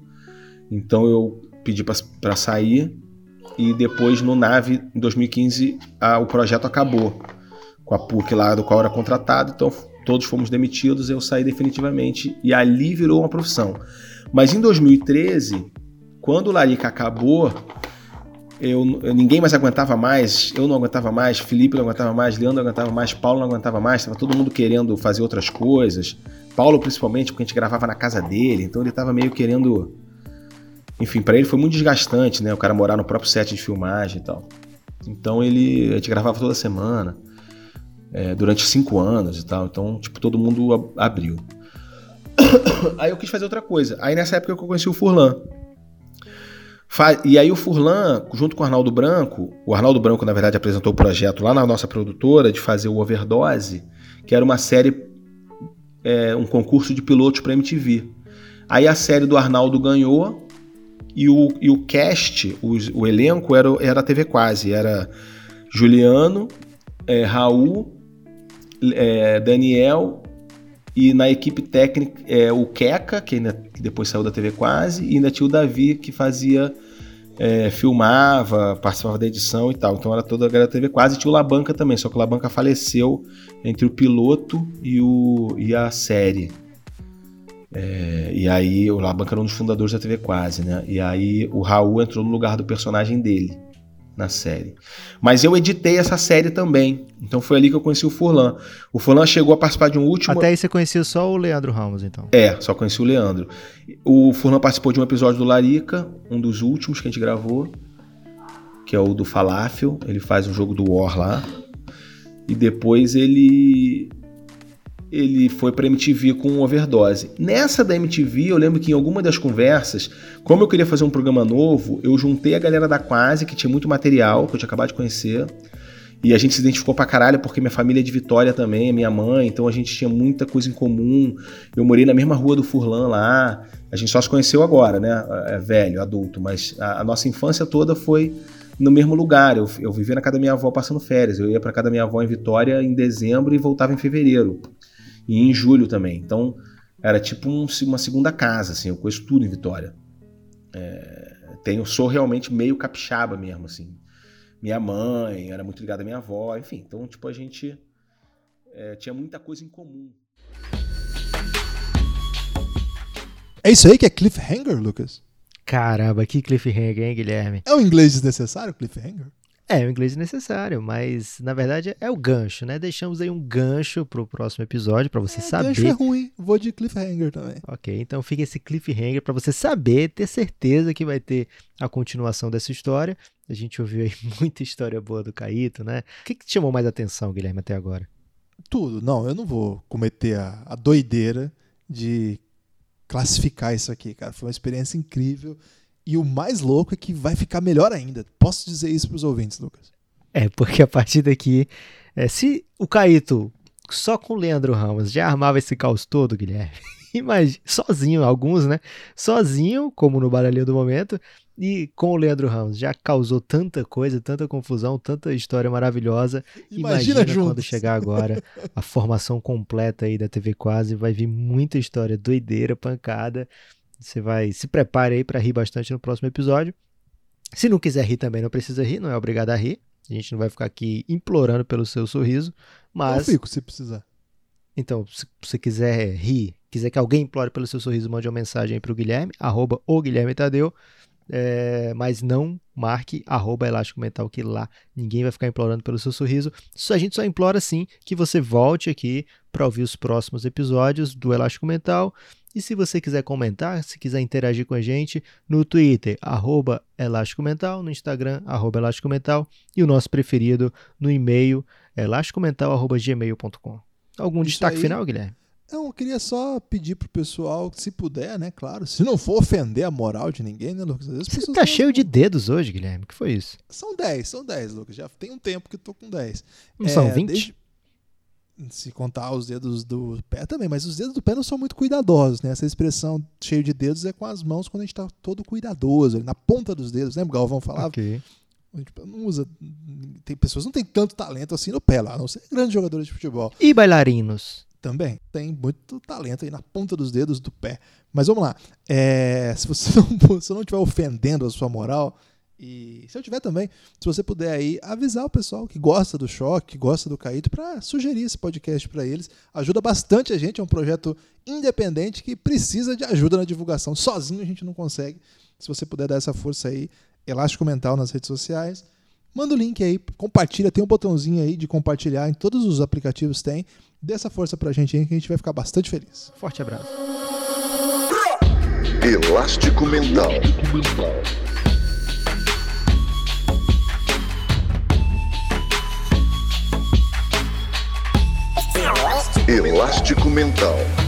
Então eu pedi para sair e depois no Nave, em 2015, a- o projeto acabou com a PUC lá do qual eu era contratado, então todos fomos demitidos, eu saí definitivamente e ali virou uma profissão. Mas em 2013, quando o Larica acabou, eu, ninguém mais aguentava mais, eu não aguentava mais, Felipe não aguentava mais, Leandro não aguentava mais, Paulo não aguentava mais, estava todo mundo querendo fazer outras coisas. Paulo principalmente, porque a gente gravava na casa dele, então ele estava meio querendo enfim, pra ele foi muito desgastante, né? O cara morar no próprio set de filmagem e tal. Então ele. A gente gravava toda semana. É, durante cinco anos e tal. Então, tipo, todo mundo abriu. Aí eu quis fazer outra coisa. Aí nessa época que eu conheci o Furlan. Fa- E aí o Furlan, junto com o Arnaldo Branco, o Arnaldo Branco, na verdade, apresentou o projeto lá na nossa produtora de fazer o Overdose, que era uma série, é, um concurso de pilotos para MTV. Aí a série do Arnaldo ganhou e o, e o cast, os- o, elenco era, o- era a TV Quase. Era Juliano, é, Raul, é, Daniel e na equipe técnica é, o Queca, que, ainda, depois saiu da TV Quase, e ainda tinha o Davi que fazia, é, filmava, participava da edição e tal. Então era toda a galera da TV Quase. E tinha o Labanca também, só que o Labanca faleceu entre o piloto e, o, e a série. É, e aí o Labanca era um dos fundadores da TV Quase, né? E aí o Raul entrou no lugar do personagem dele na série. Mas eu editei essa série também. Então foi ali que eu conheci o Furlan. O Furlan chegou a participar de um último. Até aí você conhecia só o Leandro Ramos, então. É, só conheci o Leandro. O Furlan participou de um episódio do Larica, um dos últimos que a gente gravou, que é o do Falafel. Ele faz um jogo do War lá. E depois ele ele foi para MTV com overdose. Nessa da MTV, eu lembro que em alguma das conversas, como eu queria fazer um programa novo, eu juntei a galera da Quase, que tinha muito material, que eu tinha acabado de conhecer. E a gente se identificou pra caralho, porque minha família é de Vitória também, minha mãe, então a gente tinha muita coisa em comum. Eu morei na mesma rua do Furlan lá. A gente só se conheceu agora, né? É velho, adulto, mas a, a nossa infância toda foi no mesmo lugar. Eu, eu vivia na casa da minha avó passando férias. Eu ia pra casa da minha avó em Vitória em dezembro e voltava em fevereiro e em julho também. Então era tipo um, uma segunda casa, assim, eu conheço tudo em Vitória. É, tenho, sou realmente meio capixaba mesmo, assim. Minha mãe era muito ligada à minha avó, enfim. Então, tipo, a gente é, tinha muita coisa em comum. É isso aí que é cliffhanger, Lucas? Caramba, que cliffhanger, hein, Guilherme? É um inglês desnecessário, cliffhanger? É, o inglês necessário, mas na verdade é o gancho, né? Deixamos aí um gancho pro próximo episódio para você é, saber. Gancho é ruim, vou de cliffhanger também. Ok, então fica esse cliffhanger para você saber, ter certeza que vai ter a continuação dessa história. A gente ouviu aí muita história boa do Caíto, né? O que, que te chamou mais atenção, Guilherme, até agora? Tudo. Não, eu não vou cometer a, a doideira de classificar isso aqui, cara. Foi uma experiência incrível. E o mais louco é que vai ficar melhor ainda. Posso dizer isso para os ouvintes, Lucas? É, porque a partir daqui, é, se o Caíto só com o Leandro Ramos já armava esse caos todo, Guilherme, imagina, sozinho, alguns, né? Sozinho, como no baralhinho do momento, e com o Leandro Ramos já causou tanta coisa, tanta confusão, tanta história maravilhosa. Imagina, Imagina quando chegar agora a formação completa aí da TV Quase, vai vir muita história doideira, pancada. Você vai se prepare aí para rir bastante no próximo episódio. Se não quiser rir também, não precisa rir, não é obrigado a rir. A gente não vai ficar aqui implorando pelo seu sorriso, mas Eu fico se precisar. então, se você quiser rir, quiser que alguém implore pelo seu sorriso, mande uma mensagem aí pro Guilherme, arroba o Guilherme Tadeu, é, mas não marque arroba Elástico Mental, que lá ninguém vai ficar implorando pelo seu sorriso. Só, a gente só implora sim que você volte aqui para ouvir os próximos episódios do Elástico Mental. E se você quiser comentar, se quiser interagir com a gente, no Twitter, arroba Elástico Mental, no Instagram, arroba Elástico Mental, e o nosso preferido no e-mail, elásticomental.gmail.com. Algum Isso destaque aí. final, Guilherme? Não, eu queria só pedir pro pessoal, se puder, né? Claro, se não for ofender a moral de ninguém, né, Lucas? Às vezes Você tá não- cheio de dedos hoje, Guilherme. O que foi isso? São 10, são 10, Lucas. Já tem um tempo que eu tô com 10. Não são 20? É, desde- Se contar os dedos do pé também, mas os dedos do pé não são muito cuidadosos, né? Essa expressão cheio de dedos é com as mãos quando a gente tá todo cuidadoso, na ponta dos dedos. Lembra o Galvão falava? Ok. A gente não usa. Tem pessoas que não tem tanto talento assim no pé lá, a não ser grandes jogadores de futebol. E bailarinos? Também tem muito talento aí na ponta dos dedos do pé. Mas vamos lá. É, se você não, se não estiver ofendendo a sua moral, e se eu tiver também, se você puder aí avisar o pessoal que gosta do choque, que gosta do Caíto, para sugerir esse podcast para eles, ajuda bastante a gente. É um projeto independente que precisa de ajuda na divulgação. Sozinho a gente não consegue. Se você puder dar essa força aí, Elástico Mental nas redes sociais. Manda o link aí, compartilha, tem um botãozinho aí de compartilhar em todos os aplicativos tem. Dê essa força pra gente aí que a gente vai ficar bastante feliz. Forte abraço. Elástico Mental. Elástico Mental.